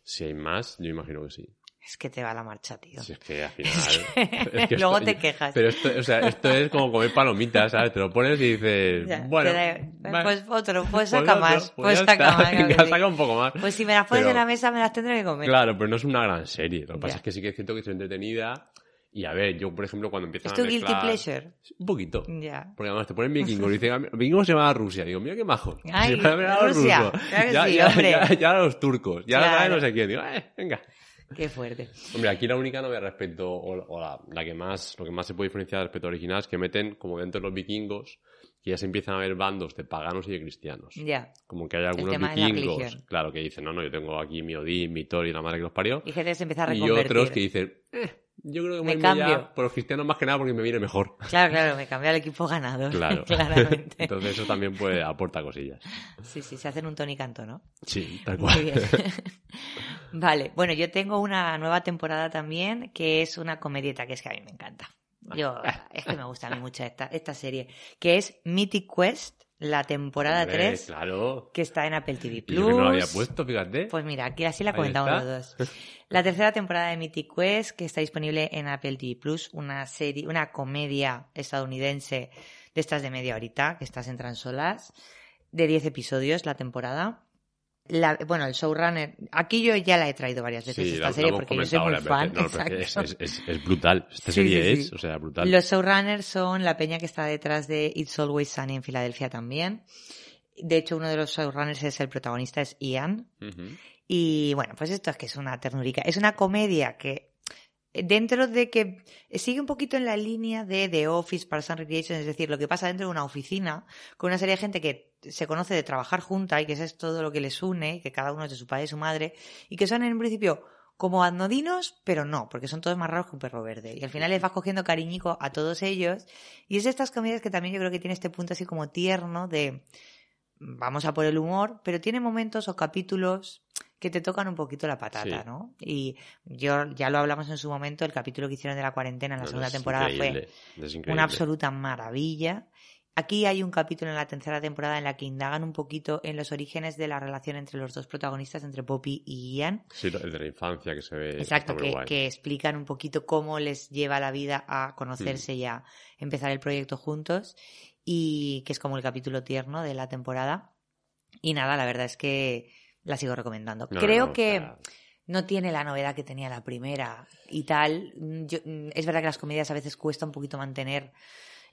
Si hay más, yo imagino que sí. Es que te va la marcha, tío. Si es que al *laughs* final... *laughs* es que Luego esto- te quejas. Pero esto, o sea, esto es como comer palomitas, ¿sabes? Te lo pones y dices, bueno, da- pues otro, pues pues saca más, pues, ya saca más. *laughs* venga, saca un poco más. Pues si me las pones Pero- en la mesa me las tendré que comer. Claro, pero no es una gran serie. Lo que pasa es que sí que es cierto que es entretenida Y a ver, yo, por ejemplo, cuando empiezan ¿Es tu a guilty pleasure? Un poquito. Ya. Porque además te ponen vikingos y dicen, vikingos se van a Rusia. Digo, mira qué majo. Ay, *laughs* Se a los Rusia. rusos. Claro que ya, sí, ya, hombre. ya, ya los turcos. Ya Claro. la no sé quién. Digo, eh, venga. Qué fuerte. Hombre, aquí la única novia respecto, o, la, la que más, lo que más se puede diferenciar respecto al original es que meten, como dentro de los vikingos, que ya se empiezan a ver bandos de paganos y de cristianos. Ya. Como que hay algunos vikingos, claro, que dicen, no, no, yo tengo aquí mi Odín, mi Thor y la madre que los parió. Y gente se empieza a Y reconvertir. otros que dicen, eh, yo creo que Me me, cambio. ya por los cristianos más que nada porque me viene mejor. Claro, claro, me cambió al equipo ganador. *laughs* Claro. Claramente. *laughs* Entonces eso también puede aporta cosillas. Sí, sí, se hacen un Tony Canto, ¿no? Sí, tal Muy cual. bien. *laughs* vale, bueno, yo tengo una nueva temporada también que es una comedieta que es que a mí me encanta. Yo, es que me gusta a mí mucho esta, esta serie, que es Mythic Quest, la temporada Hombre, 3, Claro. que está en Apple TV Plus. yo que no lo había puesto, fíjate. Pues mira, aquí así la comentamos los dos. La tercera temporada de Mythic Quest, que está disponible en Apple TV Plus, una serie, una comedia estadounidense de estas de media horita, que estas entran solas, de 10 episodios la temporada. La, bueno, el showrunner, aquí yo ya la he traído varias veces Sí, esta la- serie porque yo soy muy fan. No, es, exacto. es- es- es brutal. Esta Sí, serie sí, es, o sea, brutal. Los showrunners son la peña que está detrás de It's Always Sunny en Filadelfia también. De hecho, uno de los showrunners es el protagonista, es Ian, y bueno, pues esto es que es una ternurica. Es una comedia que dentro de que sigue un poquito en la línea de The Office, Parks and Recreation, es decir, lo que pasa dentro de una oficina con una serie de gente que se conoce de trabajar junta y que eso es todo lo que les une, que cada uno es de su padre y su madre, y que son en un principio como anodinos, pero no, porque son todos más raros que un perro verde. Y al final les vas cogiendo cariñico a todos ellos. Y es de estas comedias que también yo creo que tiene este punto así como tierno de vamos a por el humor, pero tiene momentos o capítulos que te tocan un poquito la patata, Sí. ¿no? Y yo ya lo hablamos en su momento, el capítulo que hicieron de la cuarentena en la No, segunda temporada fue una absoluta maravilla. Aquí hay un capítulo en la tercera temporada en la que indagan un poquito en los orígenes de la relación entre los dos protagonistas, entre Poppy y Ian. Sí, el de la infancia que se ve. Exacto, que, que explican un poquito cómo les lleva la vida a conocerse y a empezar el proyecto juntos. Y que es como el capítulo tierno de la temporada. Y nada, la verdad es que la sigo recomendando. No, Creo no, o que sea, no tiene la novedad que tenía la primera y tal. Mm, yo- mm, es verdad que las comedias a veces cuesta un poquito mantener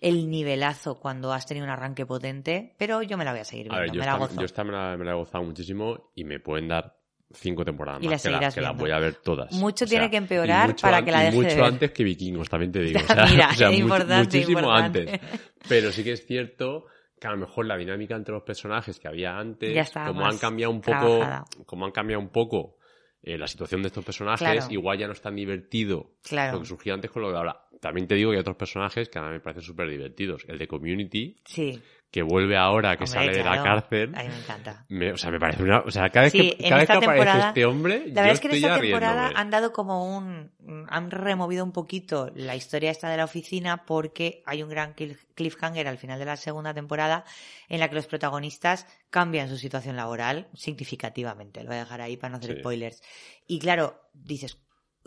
el nivelazo cuando has tenido un arranque potente, pero yo me la voy a seguir A viendo, ver, yo me la esta, gozo. yo esta me, la, me la he gozado muchísimo y me pueden dar cinco temporadas Y más que, la- que las voy a ver todas. Mucho O sea, tiene que empeorar para que la y deje de mucho ver. antes que Vikingos, también te *laughs* digo. O *laughs* sea, Mira, o sea, mu- importante, muchísimo importante. antes. Pero sí que es cierto que a lo mejor la dinámica entre los personajes que había antes, como han cambiado un poco, trabajada. como han cambiado un poco eh, la situación de estos personajes, Claro. igual ya no es tan divertido Claro. lo que surgía antes con lo de ahora. También te digo que hay otros personajes que a mí me parecen súper divertidos. El de Community, Sí, que vuelve ahora, que hombre, sale de la cárcel. A mí me encanta. Me- o sea, me parece una. O sea, cada vez Sí, que, cada vez que aparece este hombre, La yo verdad es que en esta temporada riéndome. han dado como un... han removido un poquito la historia esta de la oficina porque hay un gran cliff- cliffhanger al final de la segunda temporada en la que los protagonistas cambian su situación laboral significativamente. Lo voy a dejar ahí para no hacer Sí. spoilers. Y claro, dices...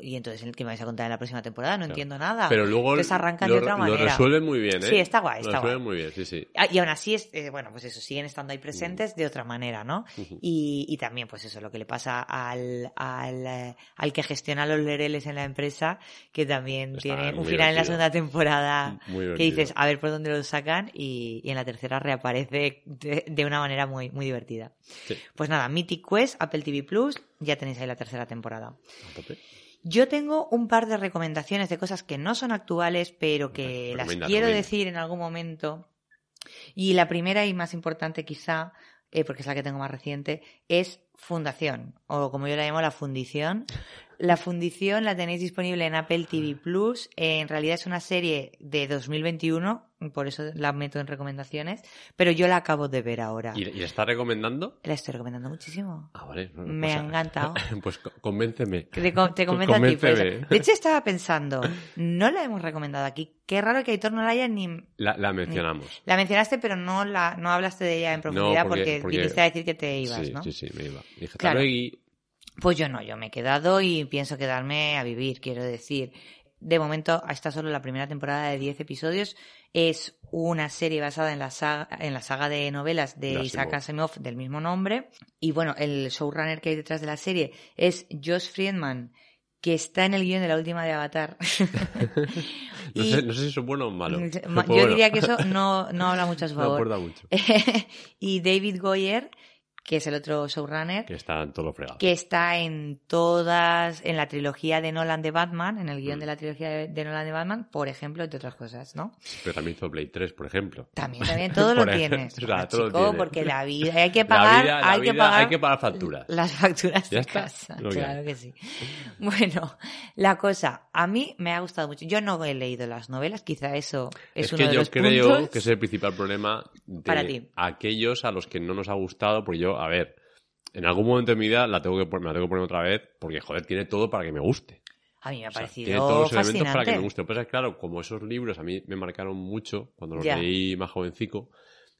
¿Y entonces qué me vais a contar en la próxima temporada? No Claro. entiendo nada. Pero luego Entonces arrancan lo, de otra lo manera. resuelven muy bien, ¿eh? Sí, está guay, Lo está resuelven guay. muy bien, sí, sí. Ah, Y aún así, es, eh, bueno, pues eso, siguen estando ahí presentes de otra manera, ¿no? Y, y también, pues eso, lo que le pasa al, al, eh, al que gestiona los lereles en la empresa, que también Está tiene un final en la segunda temporada Muy que dices, a ver por dónde lo sacan, y, y en la tercera reaparece de, de una manera muy, muy divertida. Sí, Pues nada, Mythic Quest, Apple TV Plus, ya tenéis ahí la tercera temporada. a tope. Yo tengo un par de recomendaciones de cosas que no son actuales, pero que las quiero decir en algún momento. Y la primera y más importante quizá, eh, porque es la que tengo más reciente, es Fundación, o como yo la llamo, la Fundición. La Fundición la tenéis disponible en Apple TV Plus. Eh, en realidad es una serie de 2021, por eso la meto en recomendaciones, pero yo la acabo de ver ahora. ¿Y, le estás recomendando? La estoy recomendando muchísimo. Ah, vale. Me ha encantado. *laughs* Pues co- convénceme. Te, te convence a ti, por eso. Convénceme. De hecho, estaba pensando, no la hemos recomendado aquí. Qué raro que Aitor no la haya ni... La, la mencionamos. La mencionaste, pero no la no hablaste de ella en profundidad No, porque, porque- porque- viniste a decir que te ibas, sí, ¿no? sí, sí, me iba. Dije, Claro. "Hasta luego", Pues yo no, yo me he quedado y pienso quedarme a vivir, quiero decir. De momento, está solo la primera temporada de 10 episodios. Es una serie basada en la saga, en la saga de novelas de Isaac Asimov. Del mismo nombre. Y bueno, el showrunner que hay detrás de la serie es Josh Friedman, que está en el guion de la última de Avatar. *laughs* *laughs* No, Y- sé, no sé si eso es bueno o malo. *laughs* Yo bueno, diría que eso no, no habla mucho a su no aporta mucho. y David Goyer, que es el otro showrunner, Que están todos fregados. que está en todas, en la trilogía de Nolan de Batman, en el guion Mm. de la trilogía de, de Nolan de Batman, por ejemplo, entre otras cosas, ¿no? Pero también hizo Blade 3, por ejemplo. También, también, todo lo *laughs* tienes. *laughs* o sea, Bueno, todo lo chico, tiene. porque la *laughs* vida, hay que pagar, vida, hay que pagar hay que pagar facturas. las facturas Ya de está, casa. lo que Claro que sí. Bueno, la cosa, a mí me ha gustado mucho. Yo no he leído las novelas, quizá eso es, Es, uno que de yo los creo puntos. que es el principal problema de Para ti. aquellos a los que no nos ha gustado, porque yo, a ver, en algún momento de mi vida la tengo que poner, me la tengo que poner otra vez, porque joder, tiene todo para que me guste. A mí me ha O sea, parecido tiene todos los elementos para que me guste. Pues es claro, como esos libros a mí me marcaron mucho cuando los leí más jovencico,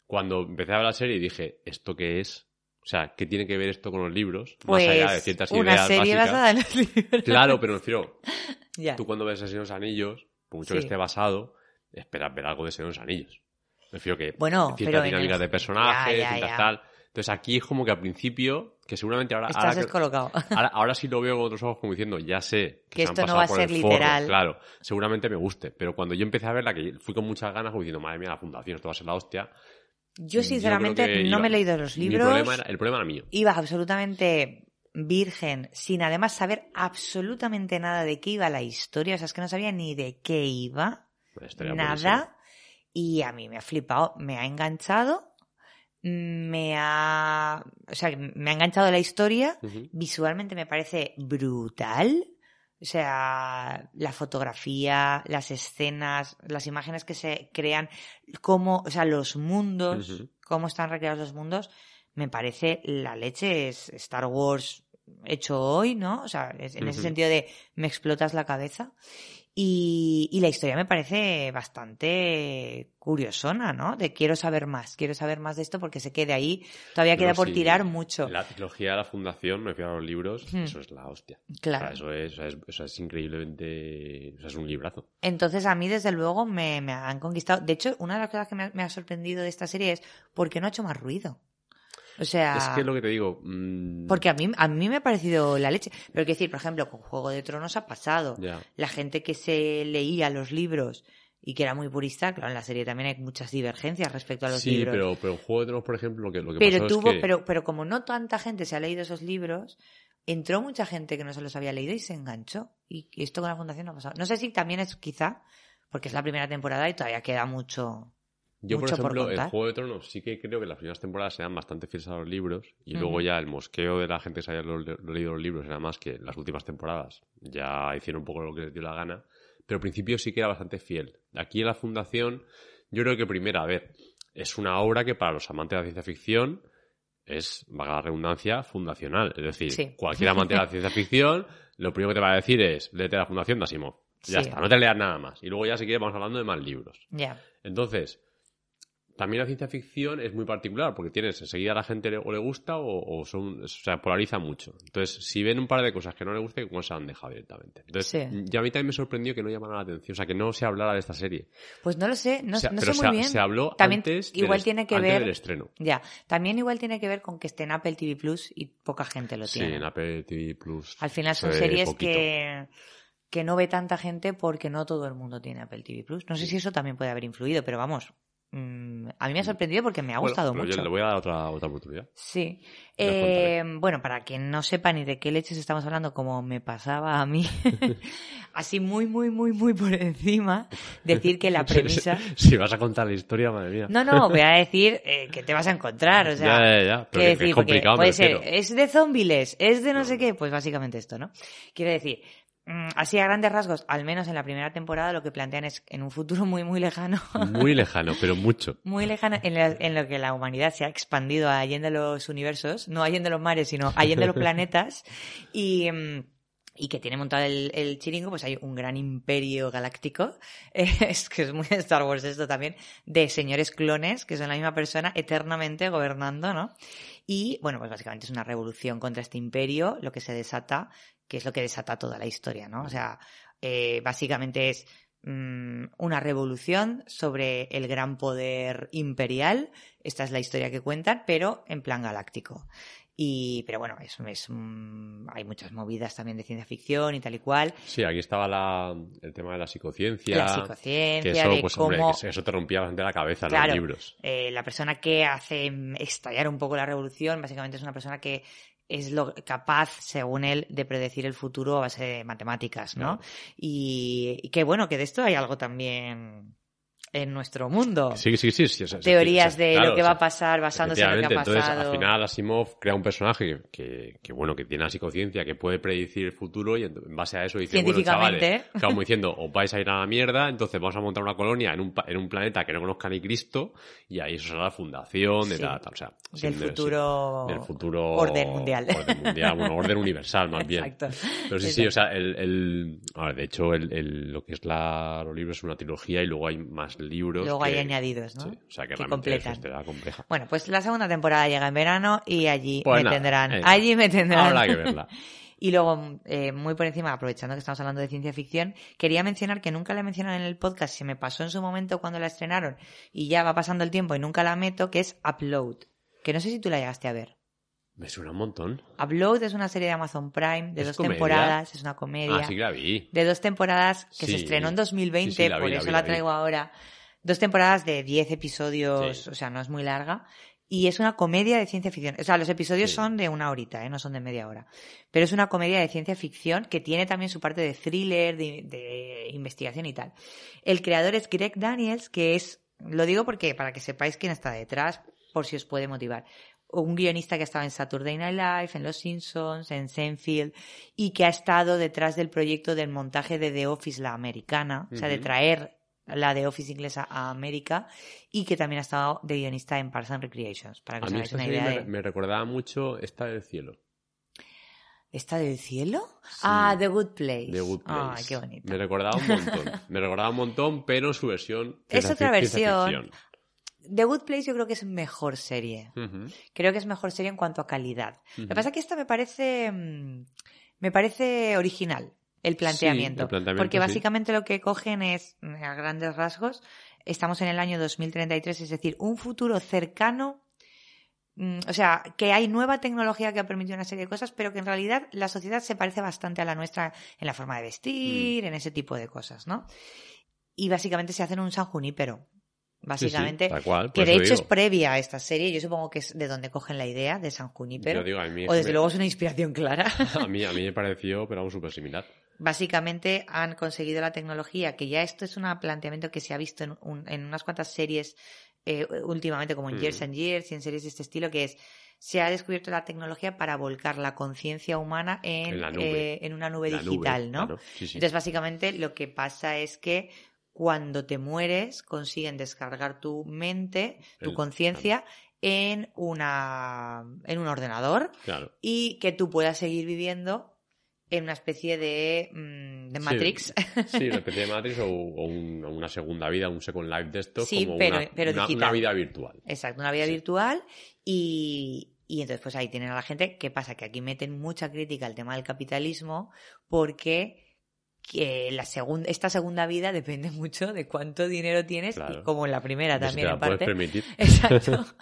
cuando empecé a ver la serie dije, ¿esto qué es? O sea, ¿qué tiene que ver esto con los libros? Pues más allá de ciertas una ideas serie básicas. basada en los libros. Claro, pero me refiero, *laughs* tú cuando ves Asesinos Anillos, por mucho que Sí. esté basado, esperas ver algo de Asesinos Anillos. Me refiero que Bueno, ciertas dinámicas el- de personajes, Ya, ya, ciertas ya. tal. Entonces aquí es como que al principio, que seguramente ahora, Estás ahora, descolocado. *laughs* ahora, ahora sí lo veo con otros ojos como diciendo, ya sé Que esto no va a ser forro, literal. Claro, seguramente me guste. Pero cuando yo empecé a verla, que fui con muchas ganas, como diciendo, madre mía, la fundación, esto va a ser la hostia. Yo sinceramente creo que no iba- me he leído los libros. problema era, el problema era mío. Iba absolutamente virgen, sin además saber absolutamente nada de qué iba la historia. O sea, es que no sabía ni de qué iba. Nada. Y a mí me ha flipado, me ha enganchado. Me ha. O sea, me ha enganchado la historia. Visualmente me parece brutal. O sea, la fotografía, las escenas, las imágenes que se crean, cómo, o sea, los mundos, cómo están recreados los mundos, me parece la leche es Star Wars hecho hoy, ¿no? O sea, en ese sentido de me explotas la cabeza. Y, y la historia me parece bastante curiosona, ¿no? De quiero saber más, quiero saber más de esto porque sé que de ahí todavía queda No, por sí, tirar mucho. La trilogía de la fundación, me refiero a los libros, Hmm. eso es la hostia. Claro. O sea, eso es, eso es, eso es increíblemente. O sea, es un librazo. Entonces a mí desde luego me, me han conquistado. De hecho, una de las cosas que me ha, me ha sorprendido de esta serie es por qué no ha hecho más ruido. O sea, Es que lo que te digo. mm, porque a mí, a mí me ha parecido la leche. Pero quiero decir, por ejemplo, con Juego de Tronos ha pasado. La gente que se leía los libros y que era muy purista, claro, en la serie también hay muchas divergencias respecto a los Sí, libros. pero, pero en Juego de Tronos, por ejemplo, lo que, lo que pero pasó tuvo, es que. pero, pero como no tanta gente se ha leído esos libros, entró mucha gente que no se los había leído y se enganchó. Y esto con la fundación no ha pasado. No sé si también es quizá porque es la primera temporada y todavía queda mucho. Yo, por mucho por ejemplo, en contar. Juego de Tronos sí que creo que las primeras temporadas eran bastante fieles a los libros y luego ya el mosqueo de la gente que se lo- leído los libros era más que las últimas temporadas ya hicieron un poco lo que les dio la gana, pero al principio sí que era bastante fiel. Aquí en la Fundación, yo creo que primero, a ver, es una obra que para los amantes de la ciencia ficción es, vaga la redundancia, fundacional. Es decir, Sí. cualquier amante de la ciencia ficción, lo primero que te va a decir es, léete la Fundación de Asimov. Ya Sí. está, no te leas nada más. Y luego ya si quieres vamos hablando de más libros. Ya. Entonces, también la ciencia ficción es muy particular porque tienes enseguida a la gente le, o le gusta o, o son, o sea, polariza mucho. Entonces, si ven un par de cosas que no le gusta, como se han dejado directamente. Entonces, Sí. ya a mí también me sorprendió que no llamara la atención, o sea, que no se hablara de esta serie. Pues no lo sé, no, O sea, no pero sé se, muy bien. se habló También antes, igual del, tiene que antes ver- del estreno. Ya. También igual tiene que ver con que esté en Apple TV Plus y poca gente lo Sí, tiene. en Apple TV Plus. Al final son se series poquito. que, que no ve tanta gente porque no todo el mundo tiene Apple TV Plus. No sé si eso también puede haber influido, pero vamos. Mm, a mí me ha sorprendido porque me ha Bueno, gustado pero mucho. Yo le voy a dar otra, otra oportunidad. Sí. Eh, bueno, para quien no sepa ni de qué leches estamos hablando, como me pasaba a mí, *laughs* así muy, muy, muy, muy por encima, decir que la *laughs* premisa... si vas a contar la historia, madre mía. No, no, voy a *laughs* decir eh, que te vas a encontrar, o sea... ya, ya, ya. Pero que- que decir, es porque complicado, puede ser, es de zombies, es de no sé qué, pues básicamente esto, ¿no? Quiero decir, mm, así a grandes rasgos, al menos en la primera temporada, lo que plantean es en un futuro muy, muy lejano, Muy *laughs* lejano, pero mucho. muy lejano, en, la- en lo que la humanidad se ha expandido allende los universos, no allende los mares, sino allende los *laughs* planetas, y... mm, y que tiene montado el, el chiringo, pues hay un gran imperio galáctico, eh, *laughs* es que es muy Star Wars esto también, de señores clones, que son la misma persona eternamente gobernando, ¿no? Y bueno, pues básicamente es una revolución contra este imperio, lo que se desata, que es lo que desata toda la historia, ¿no? O sea, eh, básicamente es mm, una revolución sobre el gran poder imperial. Esta es la historia que cuentan, pero en plan galáctico. Y, pero bueno, es, es, mm, hay muchas movidas también de ciencia ficción y tal y cual. Sí, aquí estaba la, el tema de la psicociencia. La psicociencia, que eso, de pues, hombre, que eso te rompía bastante la cabeza en los libros. eh, la persona que hace estallar un poco la revolución, básicamente es una persona que es lo capaz, según él, de predecir el futuro a base de matemáticas, ¿no? Claro. Y, y que bueno, que de esto hay algo también en nuestro mundo. Sí, sí, sí. sí, o sea, Teorías o sea, de claro, lo que va a pasar basándose en lo que ha pasado. entonces al final Asimov crea un personaje que, que, bueno, que tiene la psicociencia, que puede predecir el futuro y en base a eso dice, bueno, chavales, como diciendo, os vais a ir a la mierda, entonces vamos a montar una colonia en un, en un planeta que no conozca ni Cristo y ahí eso será la fundación de Sí. o sea, Del de- futuro- sí, del futuro orden mundial. orden mundial, bueno, orden universal más bien. Exacto. Pero sí, sí, Exacto. o sea, el, el, a ver, de hecho, el, el- lo que es la, los libros es una trilogía y luego hay más libros. Luego hay que- añadidos, ¿no? Sí, o sea, que, Que completan. compleja. Bueno, pues la segunda temporada llega en verano y allí Pues me nada, tendrán. eh, allí me tendrán. Habrá que verla. *laughs* Y luego, eh, muy por encima, aprovechando que estamos hablando de ciencia ficción, quería mencionar que nunca la mencionan en el podcast, se me pasó en su momento cuando la estrenaron y ya va pasando el tiempo y nunca la meto, que es Upload. Que no sé si tú la llegaste a ver. Me suena un montón. Upload es una serie de Amazon Prime de ¿Es dos comedia? temporadas, es una comedia. Ah, sí la vi. de dos temporadas que se estrenó en 2020, Sí, sí, la vi, por la eso vi, la, traigo ahora. Dos temporadas de 10 episodios, o sea, no es muy larga. Y es una comedia de ciencia ficción. O sea, los episodios son de una horita, ¿eh? no son de media hora. Pero es una comedia de ciencia ficción que tiene también su parte de thriller, de, de investigación y tal. El creador es Greg Daniels, que es, lo digo porque para que sepáis quién está detrás, por si os puede motivar. Un guionista que ha estado en Saturday Night Live, en Los Simpsons, en Seinfeld, y que ha estado detrás del proyecto del montaje de The Office, la americana, o sea, de traer la The Office inglesa a América, y que también ha estado de guionista en Parks and Recreations, para que A os mí hagáis una idea me, de... me recordaba mucho esta del cielo. ¿Esta del cielo? Sí. Ah, The Good Place. The Good Place. Ay, qué bonito. Me recordaba un montón. Me recordaba un montón, pero su versión. Es otra versión. The Good Place yo creo que es mejor serie. Creo que es mejor serie en cuanto a calidad. Lo que pasa es que esta me parece, mm, me parece original el planteamiento. el planteamiento, porque sí. básicamente lo que cogen es, mm, a grandes rasgos, estamos en el año 2033, es decir, un futuro cercano. mm, O sea, que hay nueva tecnología que ha permitido una serie de cosas, pero que en realidad la sociedad se parece bastante a la nuestra en la forma de Mm. vestir, en ese tipo de cosas, ¿no? Y básicamente se hacen un San Junípero. Básicamente, Sí, sí, tal cual, por que de hecho es previa a esta serie, yo supongo que es de donde cogen la idea de San Junípero. Yo digo, a mí, o desde me- luego es una inspiración clara. *laughs* a *laughs* mí, a mí me pareció, pero aún súper similar. Básicamente han conseguido la tecnología, que ya esto es un planteamiento que se ha visto en, un- en unas cuantas series eh, últimamente, como en Mm. Years and Years y en series de este estilo, que es se ha descubierto la tecnología para volcar la conciencia humana en, En eh, en una nube La nube, digital, ¿no? claro, sí, sí. Entonces, básicamente, lo que pasa es que cuando te mueres, consiguen descargar tu mente, tu conciencia, en una en un ordenador Claro. y que tú puedas seguir viviendo en una especie de, mm, de. Matrix. Sí, una *laughs* especie de Matrix o, o un- o una segunda vida, un second life de esto, Sí, como pero- una, pero una- una vida virtual. Exacto, una vida Sí. virtual y, y entonces pues ahí tienen a la gente. ¿Qué pasa? Que aquí meten mucha crítica al tema del capitalismo porque que la segunda, esta segunda vida depende mucho de cuánto dinero tienes, Claro. y como en la primera De si también te la en puedes parte. permitir. *laughs* Exacto. *laughs*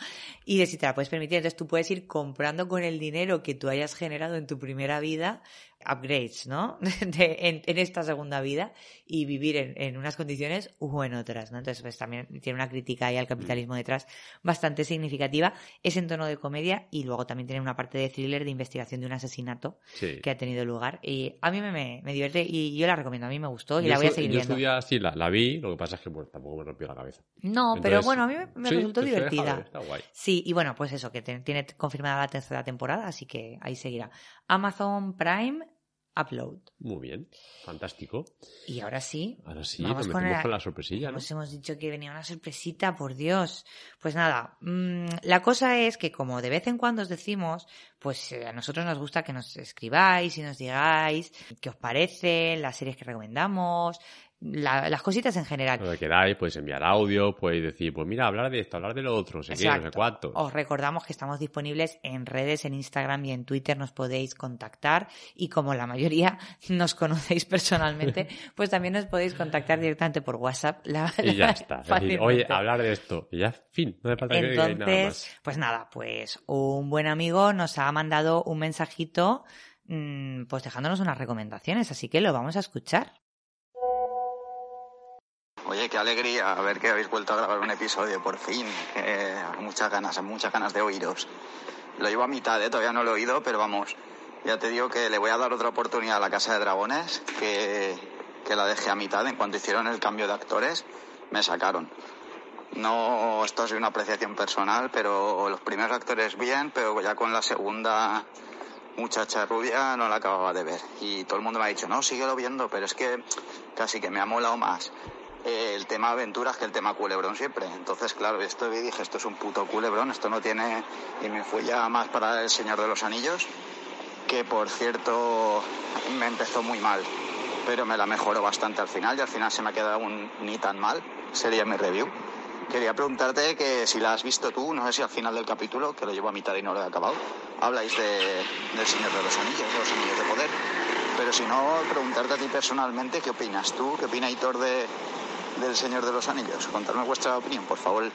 Y de si te la puedes permitir. Entonces tú puedes ir comprando con el dinero que tú hayas generado en tu primera vida upgrades, ¿no? *laughs* De- en, en esta segunda vida y vivir en, en unas condiciones o en otras, ¿no? Entonces pues también tiene una crítica ahí al capitalismo detrás bastante significativa. Es en tono de comedia y luego también tiene una parte de thriller de investigación de un asesinato Sí. que ha tenido lugar. Y a mí me, me, me divierte y yo la recomiendo. A mí me gustó y Yo la voy a seguir yo viendo. día sí la, la vi, lo que pasa es que tampoco me rompió la cabeza. No, pero bueno, a mí me, me sí, resultó divertida. ver, está guay. Sí, y bueno, pues eso, que te- tiene confirmada la tercera temporada, así que ahí seguirá. Amazon Prime Upload. Muy bien, fantástico. Y ahora sí, Ahora sí, Vamos nos con la sorpresilla, ¿no? Os hemos dicho que venía una sorpresita, por Dios. Pues nada, mm, la cosa es que como de vez en cuando os decimos, pues eh, a nosotros nos gusta que nos escribáis y nos digáis qué os parece, las series que recomendamos, la- las cositas en general. Lo que queráis, podéis enviar audio, podéis decir, pues mira, hablar de esto, hablar de lo otro, sé qué, no sé cuánto. Os recordamos que estamos disponibles en redes, en Instagram y en Twitter, nos podéis contactar y como la mayoría *laughs* nos conocéis personalmente, *laughs* pues también nos podéis contactar directamente por WhatsApp. La- Y ya está. *laughs* Decir, oye, hablar de esto. Y ya, fin. No hace falta que digáis nada Entonces, más. pues nada, pues un buen amigo nos ha mandado un mensajito mm, pues dejándonos unas recomendaciones, así que lo vamos a escuchar. Oye, qué alegría ver que habéis vuelto a grabar un episodio, por fin. Eh, muchas ganas, muchas ganas de oíros. Lo llevo a mitad, ¿eh? todavía no lo he oído, pero vamos, ya te digo que le voy a dar otra oportunidad a la Casa de Dragones, que, que la dejé a mitad. En cuanto hicieron el cambio de actores, me sacaron. No, esto es una apreciación personal, pero los primeros actores bien, pero ya con la segunda muchacha rubia no la acababa de ver. Y todo el mundo me ha dicho, no, síguelo viendo, pero es que casi que me ha molado más el tema aventuras que el tema culebrón siempre. Entonces, claro, esto y dije, esto es un puto culebrón, esto no tiene... Y me fui ya más para El Señor de los Anillos, que por cierto me empezó muy mal, pero me la mejoró bastante al final y al final se me ha quedado un ni tan mal. Sería mi review. Quería preguntarte que si la has visto tú, no sé si al final del capítulo, que lo llevo a mitad y no lo he acabado, habláis de, del Señor de los Anillos, los Anillos de Poder. Pero si no, preguntarte a ti personalmente, ¿qué opinas tú? ¿Qué opina Hitor de, del Señor de los Anillos? Contadme vuestra opinión, por favor.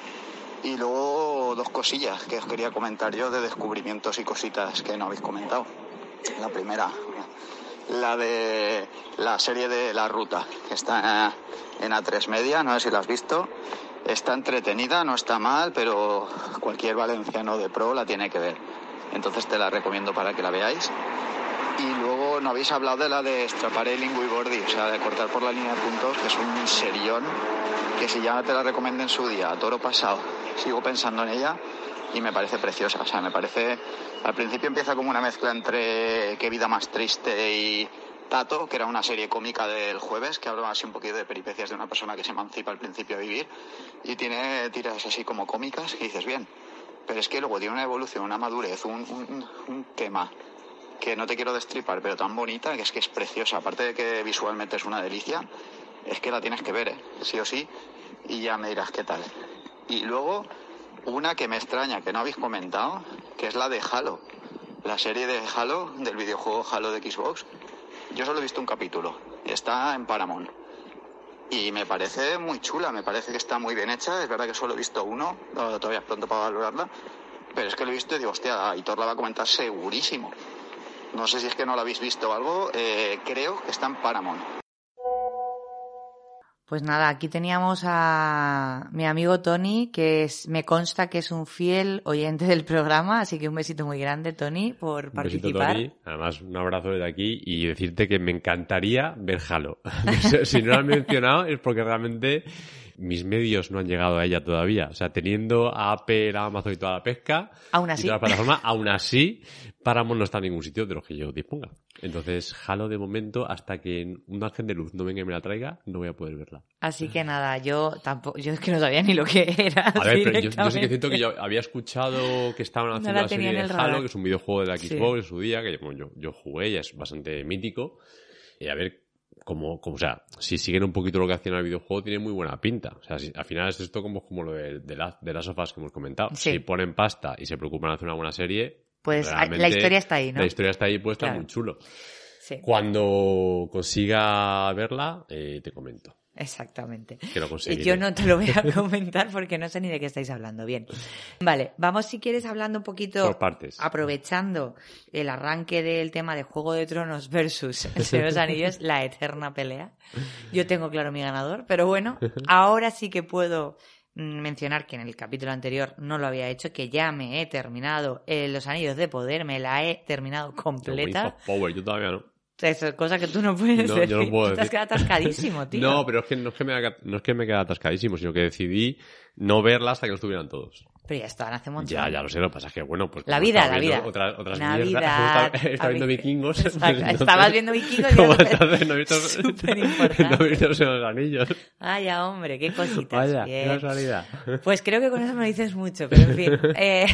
Y luego dos cosillas que os quería comentar yo de descubrimientos y cositas que no habéis comentado. La primera, la de la serie de La Ruta, que está en A3 Media, no sé si la has visto. Está entretenida, no está mal, pero cualquier valenciano de pro la tiene que ver. Entonces te la recomiendo para que la veáis. Y luego no habéis hablado de la de Strapare Lingui Gordi, o sea, de cortar por la línea de puntos, que es un serión, que si ya te la recomendé en su día, a toro pasado, sigo pensando en ella y me parece preciosa. O sea, me parece. Al principio empieza como una mezcla entre Qué vida más triste y Tato, que era una serie cómica del jueves, que habla así un poquito de peripecias de una persona que se emancipa al principio a vivir, y tiene tiras así como cómicas que dices, bien. Pero es que luego tiene una evolución, una madurez, un, un, un tema que no te quiero destripar, pero tan bonita que es que es preciosa. Aparte de que visualmente es una delicia, es que la tienes que ver, ¿eh? sí o sí, y ya me dirás qué tal. Y luego, una que me extraña, que no habéis comentado, que es la de Halo. La serie de Halo, del videojuego Halo de Xbox. Yo solo he visto un capítulo. Está en Paramount. Y me parece muy chula, me parece que está muy bien hecha. Es verdad que solo he visto uno, no, todavía es pronto para valorarla. Pero es que lo he visto y digo, hostia, Aitor la va a comentar segurísimo. No sé si es que no la habéis visto o algo, eh, creo que está en Paramount. Pues nada, aquí teníamos a mi amigo Tony, que es, me consta que es un fiel oyente del programa, así que un besito muy grande, Tony, por Un besito, participar. Tony. Además, un abrazo desde aquí y decirte que me encantaría ver Halo. *laughs* si no lo han mencionado es porque realmente mis medios no han llegado a ella todavía. O sea, teniendo a Apple, a Amazon y toda la pesca Aún y así. toda la plataforma, *laughs* aún así, Paramount no está en ningún sitio de los que yo disponga. Entonces, Halo de momento, hasta que un ángel de luz no venga y me la traiga, no voy a poder verla. Así que nada, yo tampoco, yo es que no sabía ni lo que era. A ver, pero yo, yo sí que siento que yo había escuchado que estaban No haciendo la la, serie de el Halo, radar. que es un videojuego de la Sí. Xbox en su día, que bueno, yo, yo jugué y es bastante mítico. Y a ver, como, como, o sea, si siguen un poquito lo que hacían en el videojuego, tiene muy buena pinta. O sea, si- al final es esto como, como lo de, de, la, de las sofás que hemos comentado. Sí. Si ponen pasta y se preocupan de hacer una buena serie, Pues la realmente historia está ahí, ¿no? La historia está ahí puesta, Claro. muy chulo. Sí, Cuando consiga verla, eh, te comento. Exactamente. Que lo. Yo no te lo voy a *laughs* comentar porque no sé ni de qué estáis hablando. Bien. Vale, vamos si quieres hablando un poquito, Por partes. aprovechando el arranque del tema de Juego de Tronos versus los Anillos, la eterna pelea. Yo tengo claro mi ganador, pero bueno, ahora sí que puedo mm, mencionar que en el capítulo anterior no lo había hecho, que ya me he terminado eh, Los Anillos de Poder, me la he terminado completa. Power, yo todavía no. Eso es cosa que tú no puedes No, decir. yo no puedo Tú te has decir. quedado atascadísimo, *laughs* tío. No, pero es que no es que me no es que me atascadísimo, sino que decidí no verla hasta que no estuvieran todos. Pero ya estaban hace montón. Ya, ya lo sé, lo que pasa es que, bueno, pues... La vida, la vida. Otras, otras Navidad, estaba, estaba viendo vikingos. Pues entonces- estabas viendo vikingos y era entonces no visto... *laughs* No visto los anillos. Vaya, hombre, qué cositas. Vaya, Bien. qué casualidad. Pues creo que con eso me dices mucho, pero en fin. *laughs* Eh,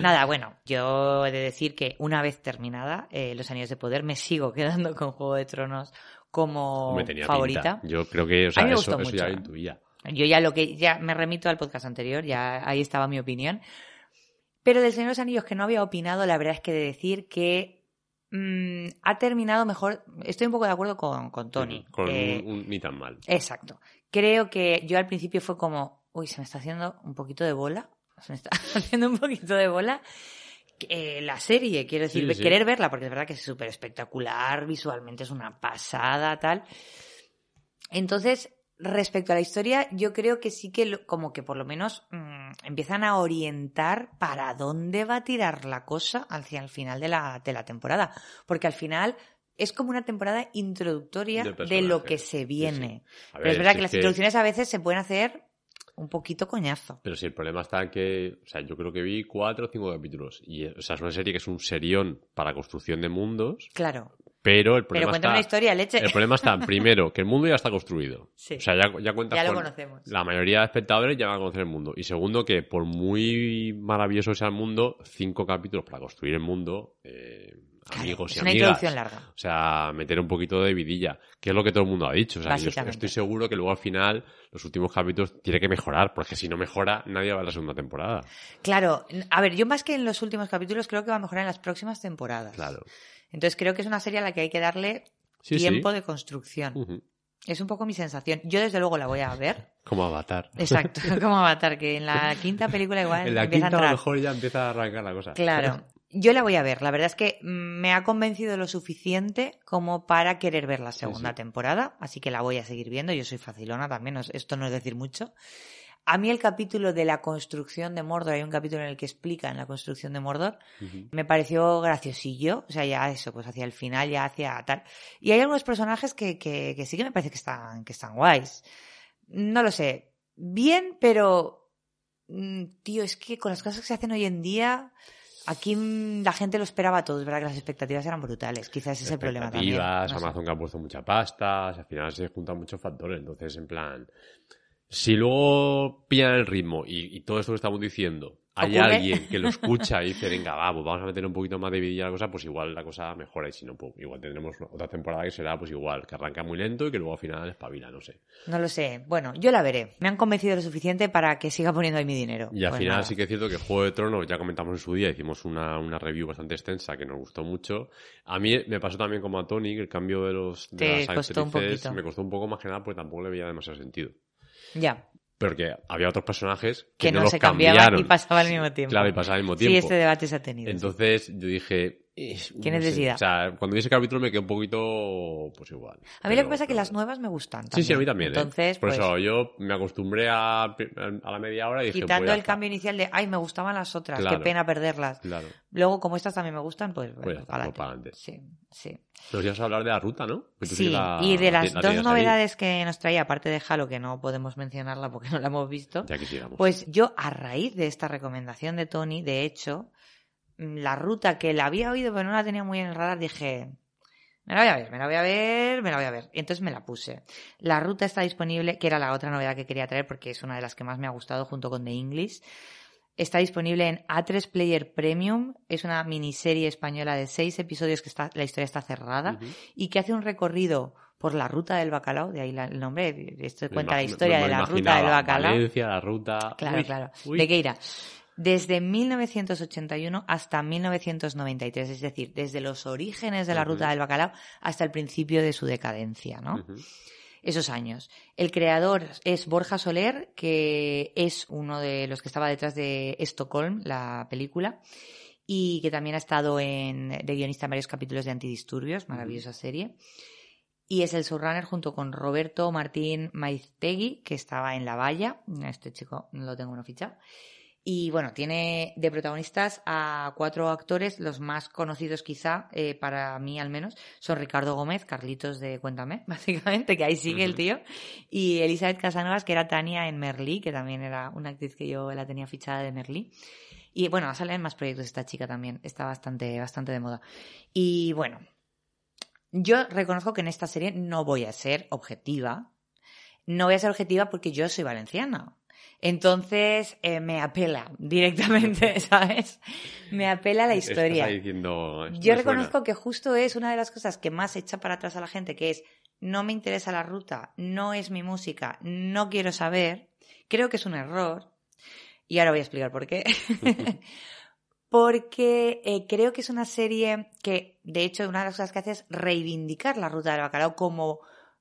nada, bueno, yo he de decir que una vez terminada eh, Los Anillos de Poder me sigo quedando con Juego de Tronos como Hombre, tenía favorita. pinta. Yo creo que, o sea, me eso, gustó eso ya mucho. intuía. Yo ya lo que ya me remito al podcast anterior, ya ahí estaba mi opinión. Pero del Señor de los Anillos que no había opinado, la verdad es que de decir que mm, ha terminado mejor. Estoy un poco de acuerdo con, con Tony. Con Eh, un, un- ni tan mal. Exacto. Creo que yo al principio fue como, uy, se me está haciendo un poquito de bola. Se me está *laughs* haciendo un poquito de bola. Eh, la serie, quiero decir, Sí, sí. querer verla, porque es verdad que es súper espectacular, visualmente es una pasada, tal. Entonces, respecto a la historia, yo creo que sí que, lo- como que por lo menos mm, empiezan a orientar para dónde va a tirar la cosa hacia el final de la, de la temporada. Porque al final es como una temporada introductoria De lo que se Sí, viene. sí. Pero es verdad si que las introducciones a veces se pueden hacer un poquito coñazo. Pero si el problema está que, o sea, yo creo que vi cuatro o cinco capítulos. Y, o sea, es una serie que es un serión para construcción de mundos, Claro. Pero el Pero problema cuéntame una está... historia, leche. El problema está, *laughs* primero, que el mundo ya está construido. Sí. O sea, ya, ya cuentas Ya lo con- conocemos. La mayoría de espectadores ya van a conocer el mundo. Y segundo, que por muy maravilloso sea el mundo, cinco capítulos para construir el mundo, eh, Claro, amigos es y una amigas. introducción larga. O sea, meter un poquito de vidilla, que es lo que todo el mundo ha dicho. O sea, yo estoy seguro que luego al final, los últimos capítulos, tiene que mejorar, porque si no mejora, nadie va a la segunda temporada. Claro, a ver, yo más que en los últimos capítulos creo que va a mejorar en las próximas temporadas. Claro. Entonces creo que es una serie a la que hay que darle Sí, sí. tiempo de construcción. Es un poco mi sensación. Yo desde luego la voy a ver. *laughs* Como Avatar. Exacto, *laughs* como Avatar, que en la quinta película igual En la empieza quinta a a lo mejor ya empieza a arrancar la cosa. Claro. Yo la voy a ver. La verdad es que mm, me ha convencido lo suficiente como para querer ver la segunda sí. temporada, así que la voy a seguir viendo. Yo soy facilona también, esto no es decir mucho. A mí el capítulo de la construcción de Mordor, hay un capítulo en el que explican la construcción de Mordor, me pareció graciosillo, o sea, ya eso, pues hacia el final, ya hacia tal. Y hay algunos personajes que, que, que sí que me parece que están, que están guays. No lo sé. Bien, pero. mm, Tío, es que con las cosas que se hacen hoy en día, aquí mm, la gente lo esperaba todo. Es verdad que las expectativas eran brutales. Quizás ese es el problema también. Sé. Amazon que ha puesto mucha pasta, o sea, al final se juntan muchos factores, entonces en plan, si luego pillan el ritmo y, y todo esto que estamos diciendo, hay Ocurre. alguien que lo escucha y dice, *laughs* venga, va, pues vamos a meter un poquito más de vidilla a la cosa, pues igual la cosa mejora y si no, pues igual tendremos otra temporada que será pues igual, que arranca muy lento y que luego al final espabila, no sé. No lo sé. Bueno, yo la veré. Me han convencido lo suficiente para que siga poniendo ahí mi dinero. Y al Pues final nada. sí que es cierto que Juego de Tronos, ya comentamos en su día, hicimos una, una review bastante extensa que nos gustó mucho. A mí me pasó también como a Tony, que el cambio de los de Te las costó un actrices poquito. me costó un poco más que nada porque tampoco le veía demasiado sentido. Ya. Porque había otros personajes que, Que no, los se cambiaban cambiaron. y pasaban al mismo tiempo. Claro, y pasaba al mismo Sí, tiempo. este debate se ha tenido. sí. Entonces yo dije... ¿Qué no sé. necesidad? O sea, cuando vi ese capítulo me quedé un poquito, pues igual. A mí lo que pasa es que las nuevas me gustan. Sí, sí, a mí también. ¿eh? Entonces, Por pues, eso yo me acostumbré a, a la media hora y dije... quitando pues el cambio inicial de, ay, me gustaban las otras, Claro. qué pena perderlas. Claro. Luego, como estas también me gustan, pues, Pues bueno, pues pa'lante. Sí, sí. Nos ibas a hablar de la ruta, ¿no? Sí, la- y de la las la dos ahí. novedades que nos traía, aparte de Halo, que no podemos mencionarla porque *laughs* no la hemos visto, Ya pues yo, a raíz de esta recomendación de Tony, de hecho, la ruta que la había oído pero no la tenía muy en el radar, dije, me la voy a ver, me la voy a ver, me la voy a ver. Y entonces me la puse. La ruta está disponible, que era la otra novedad que quería traer porque es una de las que más me ha gustado junto con The English. Está disponible en A3 Player Premium. Es una miniserie española de seis episodios que está, la historia está cerrada y que hace un recorrido por la ruta del bacalao, de ahí la- el nombre, esto cuenta la historia de la ruta del bacalao. Valencia, la ruta. Claro, Uy, claro. uy. ¿De qué irá? Desde 1981 hasta 1993, es decir, desde los orígenes de la ruta del bacalao hasta el principio de su decadencia, ¿no? Esos años. El creador es Borja Soler, que es uno de los que estaba detrás de Stockholm, la película, y que también ha estado en, de guionista en varios capítulos de Antidisturbios, maravillosa serie. Y es el showrunner junto con Roberto Martín Maiztegui, que estaba en La Valla. Este chico lo tengo uno fichado. Y bueno, tiene de protagonistas a cuatro actores, los más conocidos quizá, eh, para mí al menos, son Ricardo Gómez, Carlitos de Cuéntame, *laughs* básicamente, que ahí sigue el tío, y Elizabeth Casanovas, que era Tania en Merlí, que también era una actriz que yo la tenía fichada de Merlí. Y bueno, sale en más proyectos esta chica también, está bastante, bastante de moda. Y bueno, yo reconozco que en esta serie no voy a ser objetiva. No voy a ser objetiva porque yo soy valenciana. Entonces eh, me apela directamente, *laughs* ¿sabes? Me apela la historia. Estás diciendo, Yo suena. reconozco que justo es una de las cosas que más echa para atrás a la gente, que es no me interesa la ruta, no es mi música, no quiero saber, creo que es un error. Y ahora voy a explicar por qué. *laughs* Porque eh, creo que es una serie que, de hecho, una de las cosas que hace es reivindicar la ruta del bacalao como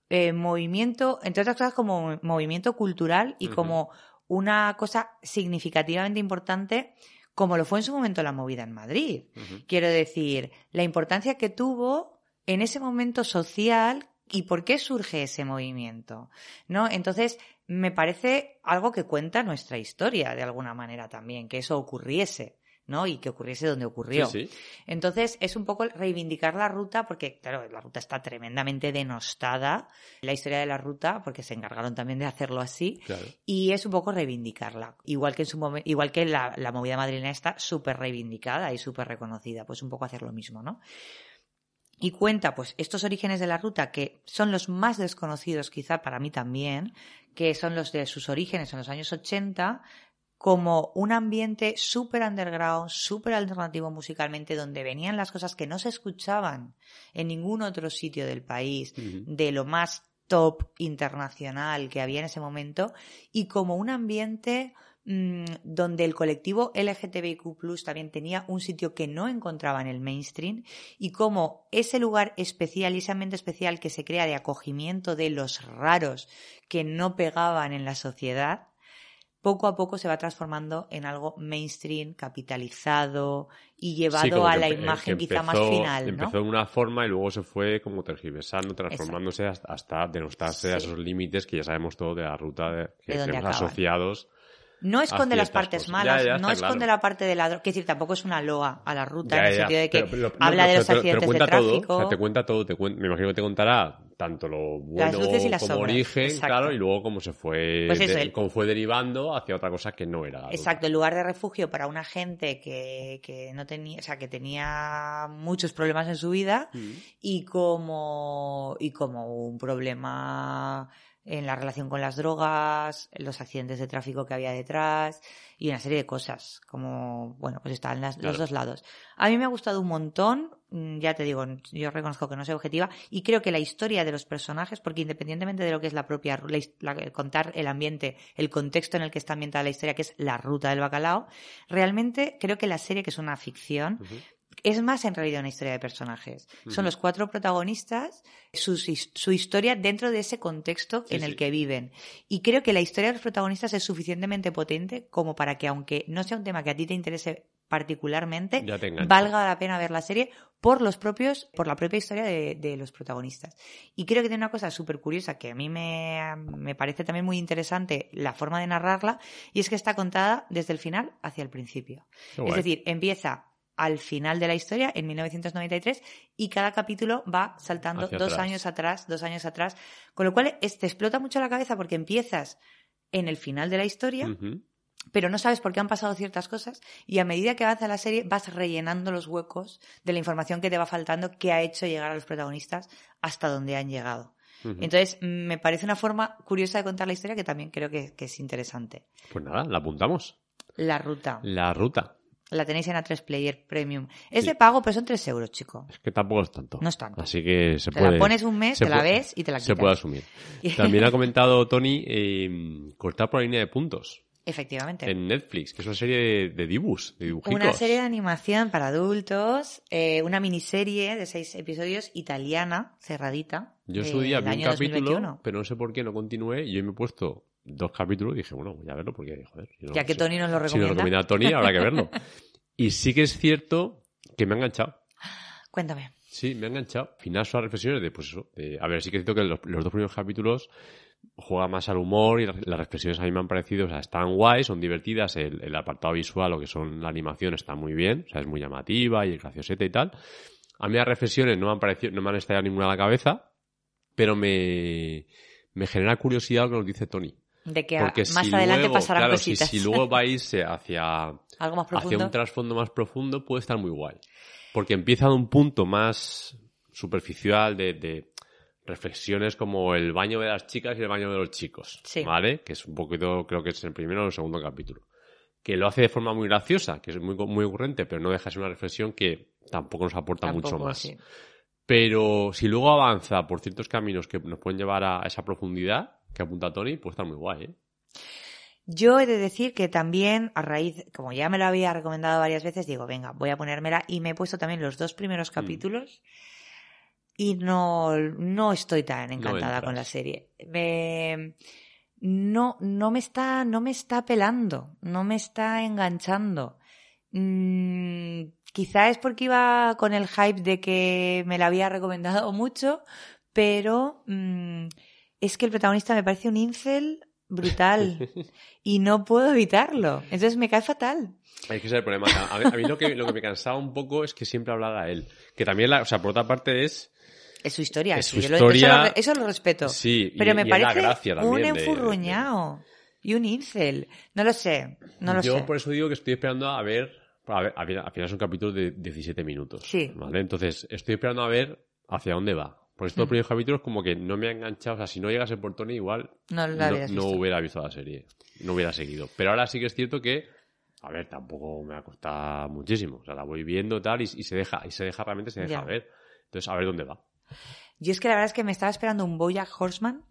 eh, movimiento, entre otras cosas, como movimiento cultural y como una cosa significativamente importante, como lo fue en su momento la movida en Madrid. Quiero decir, la importancia que tuvo en ese momento social y por qué surge ese movimiento, ¿no? Entonces, me parece algo que cuenta nuestra historia de alguna manera también, que eso ocurriese, ¿no? Y que ocurriese donde ocurrió. Sí, sí. Entonces, es un poco reivindicar la ruta, porque, claro, la ruta está tremendamente denostada, la historia de la ruta, porque se encargaron también de hacerlo así, Claro. y es un poco reivindicarla. Igual que en su igual que la, la movida madrileña está súper reivindicada y súper reconocida. Pues un poco hacer lo mismo, ¿no? Y cuenta, pues, estos orígenes de la ruta que son los más desconocidos, quizá para mí también, que son los de sus orígenes en los años 80, como un ambiente súper underground, súper alternativo musicalmente, donde venían las cosas que no se escuchaban en ningún otro sitio del país, de lo más top internacional que había en ese momento, y como un ambiente mm, donde el colectivo LGTBIQ también tenía un sitio que no encontraba en el mainstream, y como ese lugar especial y ese ambiente especial que se crea de acogimiento de los raros que no pegaban en la sociedad, poco a poco se va transformando en algo mainstream, capitalizado y llevado Sí, a la empe- imagen quizá más final, ¿no? Empezó de una forma y luego se fue como tergiversando, transformándose hasta, hasta denostarse a Sí. esos límites que ya sabemos todo de la ruta de, que De tenemos asociados. No esconde a las partes cosas. malas, Ya, ya, no esconde claro. la parte de la droga. Quiero decir, tampoco es una loa a la ruta Ya, en el sentido de que pero- pero- no, habla de los te- te- accidentes te de tráfico. Todo, o sea, te cuenta todo, te me imagino que te contará tanto lo bueno como origen, exacto. claro, y luego cómo se fue, Pues eso, de- el- cómo fue derivando hacia otra cosa que no era. Exacto, el lugar de refugio para una gente que, que no tenía, o sea, que tenía muchos problemas en su vida Mm. y como, y como un problema en la relación con las drogas, los accidentes de tráfico que había detrás y una serie de cosas, como, bueno, pues están las- Claro. los dos lados. A mí me ha gustado un montón, mm, ya te digo, yo reconozco que no soy objetiva y creo que la historia de los personajes, porque independientemente de lo que es la propia, la la- contar el ambiente, el contexto en el que está ambientada la historia, que es la ruta del bacalao, realmente creo que la serie, que es una ficción. Es más en realidad una historia de personajes. Son los cuatro protagonistas, his- su historia dentro de ese contexto Sí, en el sí. que viven. Y creo que la historia de los protagonistas es suficientemente potente como para que, aunque no sea un tema que a ti te interese particularmente, valga la pena ver la serie por los propios, por la propia historia de, de los protagonistas. Y creo que tiene una cosa súper curiosa que a mí me, me parece también muy interesante la forma de narrarla, y es que está contada desde el final hacia el principio. Es guay. decir, empieza al final de la historia, en 1993, y cada capítulo va saltando dos atrás. años atrás, dos años atrás, con lo cual es- te explota mucho la cabeza porque empiezas en el final de la historia, pero no sabes por qué han pasado ciertas cosas y a medida que avanza la serie vas rellenando los huecos de la información que te va faltando que ha hecho llegar a los protagonistas hasta donde han llegado. Entonces, me parece una forma curiosa de contar la historia que también creo que, que es interesante. Pues nada, la apuntamos. La ruta. La ruta. La tenéis en A3 Player Premium. Es Sí. de pago, pero son 3 euros, chico. Es que tampoco es tanto. No es tanto. Así que se Te puede. la pones un mes, se te la ves y te la Se quitas. puede asumir. *laughs* También ha comentado Tony eh, cortar por la línea de puntos Efectivamente. en Netflix, que es una serie de, de dibujos, de dibujicos. Una serie de animación para adultos, eh, una miniserie de seis episodios italiana, cerradita. Yo en su día vi un capítulo, 2021. pero no sé por qué no continué. Y yo me he puesto dos capítulos y dije, bueno, voy a verlo porque, joder. si no- Ya que Tony nos lo Si nos recomienda. recomienda Tony, habrá que verlo. *laughs* y sí que es cierto que me ha enganchado. Cuéntame. Sí, me ha enganchado. Al final son las reflexiones de, pues eso, de- a ver, sí que es cierto que los, los dos primeros capítulos juega más al humor y las, las reflexiones a mí me han parecido, o sea, están guays, son divertidas, el, el apartado visual, lo que son la animación está muy bien, o sea, es muy llamativa y el graciosete y tal. A mí las reflexiones no me han parecido, no me han estallado ninguna a la cabeza, pero me, me genera curiosidad lo que nos dice Tony. De que Porque más si adelante luego, pasarán claro, si, cositas. si luego va a irse hacia, Algo más hacia un trasfondo más profundo puede estar muy guay. Porque empieza de un punto más superficial de, de reflexiones como el baño de las chicas y el baño de los chicos. Sí. ¿Vale? Que es un poquito, creo que es el primero o el segundo capítulo. Que lo hace de forma muy graciosa, que es muy, muy ocurrente, pero no deja de ser una reflexión que tampoco nos aporta mucho Tampoco, más. sí. Pero si luego avanza por ciertos caminos que nos pueden llevar a esa profundidad que apunta Tony, puede estar muy guay, ¿eh? Yo he de decir que también, a raíz, como ya me lo había recomendado varias veces, digo, venga, voy a ponérmela y me he puesto también los dos primeros capítulos y no, no estoy tan encantada con la serie. Me- no, no me está, no me está pelando, no me está enganchando. Mm, quizá es porque iba con el hype de que me la había recomendado *laughs* mucho, pero mm, es que el protagonista me parece un incel brutal *laughs* y no puedo evitarlo. Entonces me cae fatal. Hay que ser el problema. A mí, a mí lo, que, lo que me cansaba un poco es que siempre hablara él. Que también, la, o sea, por otra parte es... Es su historia. Es sí, su yo lo- eso, historia. lo, eso lo respeto. Sí, y- pero me y parece un de- enfurruñao y un incel. No lo sé, no lo Yo sé. por eso digo que estoy esperando a ver... A ver, al final al final es un capítulo de 17 minutos. Sí. ¿Vale? Entonces, estoy esperando a ver hacia dónde va. Porque estos Mm. primeros capítulos como que no me ha enganchado. O sea, si no llegase por Tony, igual No hubiera visto la serie. No hubiera seguido. Pero ahora sí que es cierto que, a ver, tampoco me ha costado muchísimo. O sea, la voy viendo tal y, y se deja, y se deja realmente, se deja Ya. ver. Entonces, a ver dónde va. Yo es que la verdad es que me estaba esperando un Bojack Horseman.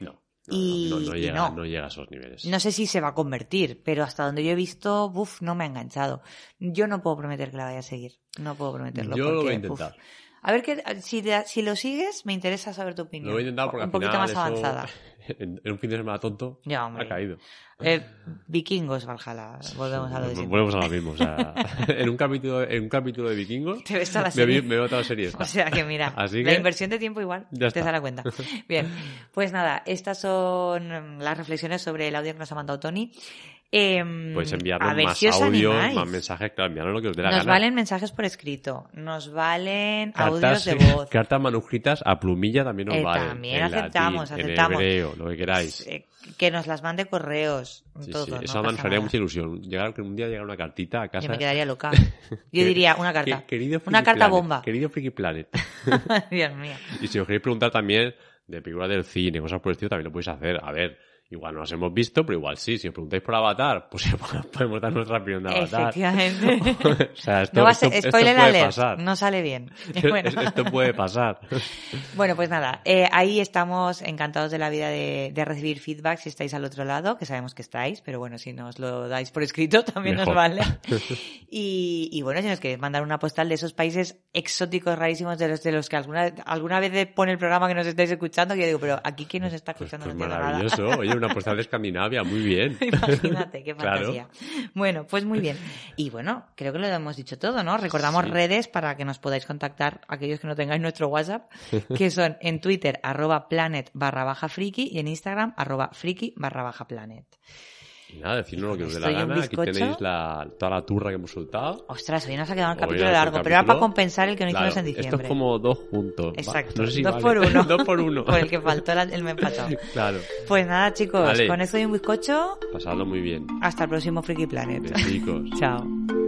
No. no, Y- no, y llega, no. no llega a esos niveles. No sé si se va a convertir, pero hasta donde yo he visto, buf, no me ha enganchado. Yo no puedo prometer que la vaya a seguir. No puedo prometerlo. Yo lo voy a intentar. A ver, que, si, te- si lo sigues, me interesa saber tu opinión. Lo voy a intentar porque un al poquito final más eso, avanzada. *laughs* En, en un fin de semana tonto Ya, ha caído. Eh, vikingos, Valhalla. Volvemos a lo siempre. Volvemos a lo mismo. O sea, *laughs* en, un capítulo, en un capítulo de vikingos Te ves toda la me, serie. me veo toda la serie esta. *laughs* O sea que mira, Así la que- inversión de tiempo igual Ya te está. das cuenta. Bien, pues nada, estas son las reflexiones sobre el audio que nos ha mandado Tony. Em, Puedes a enviarnos ver más si os audios, animáis. más mensajes, claro, enviarnos lo que os dé la Nos gana. valen mensajes por escrito, nos valen cartas, audios de voz. *laughs* cartas manuscritas a plumilla también nos Eh, valen. también en aceptamos, latín, aceptamos. En hebreo, lo que queráis. Eh, que nos las mande correos, Sí, todo, sí, no Eso nos haría mucha ilusión. Llegar, que un día llegara una cartita a casa. Yo me quedaría loca. *laughs* Yo diría una carta. querido una Friki carta Planet, bomba. Querido Freaky Planet. *laughs* Dios mío. y si os queréis preguntar también de películas del cine, cosas por el estilo, también lo podéis hacer. A ver, igual no las hemos visto, pero igual sí. Si os preguntáis por Avatar, *laughs* pues podemos dar nuestra opinión de Avatar. Efectivamente. *laughs* o sea, esto, no va a esto- ser, esto spoiler puede alert, pasar. no sale bien. *laughs* Bueno. Esto puede pasar. Bueno, pues nada, eh, ahí estamos encantados de la vida de, de recibir feedback si estáis al otro lado, que sabemos que estáis, pero bueno, si nos lo dais por escrito también Mejor. nos vale. Y, y bueno, si nos queréis mandar una postal de esos países exóticos, rarísimos, de los, de los que alguna, alguna vez pone el programa que nos estáis escuchando, que yo digo, pero aquí quién nos está Pues, escuchando pues no entiendo nada. maravilloso. Oye, una postal de Escandinavia, muy bien. *laughs* Imagínate, qué *laughs* Claro. fantasía. Bueno, pues muy bien. Y bueno, creo que lo hemos dicho todo, ¿no? Recordamos Sí. redes para que nos podáis contactar aquellos que no tengáis nuestro WhatsApp, *laughs* que son en Twitter arroba planet barra baja friki y en Instagram arroba friki barra baja planet. Y nada, decirnos lo que os dé la gana. Aquí tenéis la, toda la turra que hemos soltado. Ostras, hoy nos ha quedado un capítulo largo, pero era para compensar el que no Claro, hicimos en esto diciembre. es como dos juntos. Exacto, No sé si dos vale. por uno. *laughs* dos por uno. *laughs* Por el que faltó la- el mes *laughs* pasado. Claro. Pues nada, chicos, Vale. con esto y un bizcocho, Pasadlo muy bien. hasta el próximo Friki Planet. Chicos. Chao.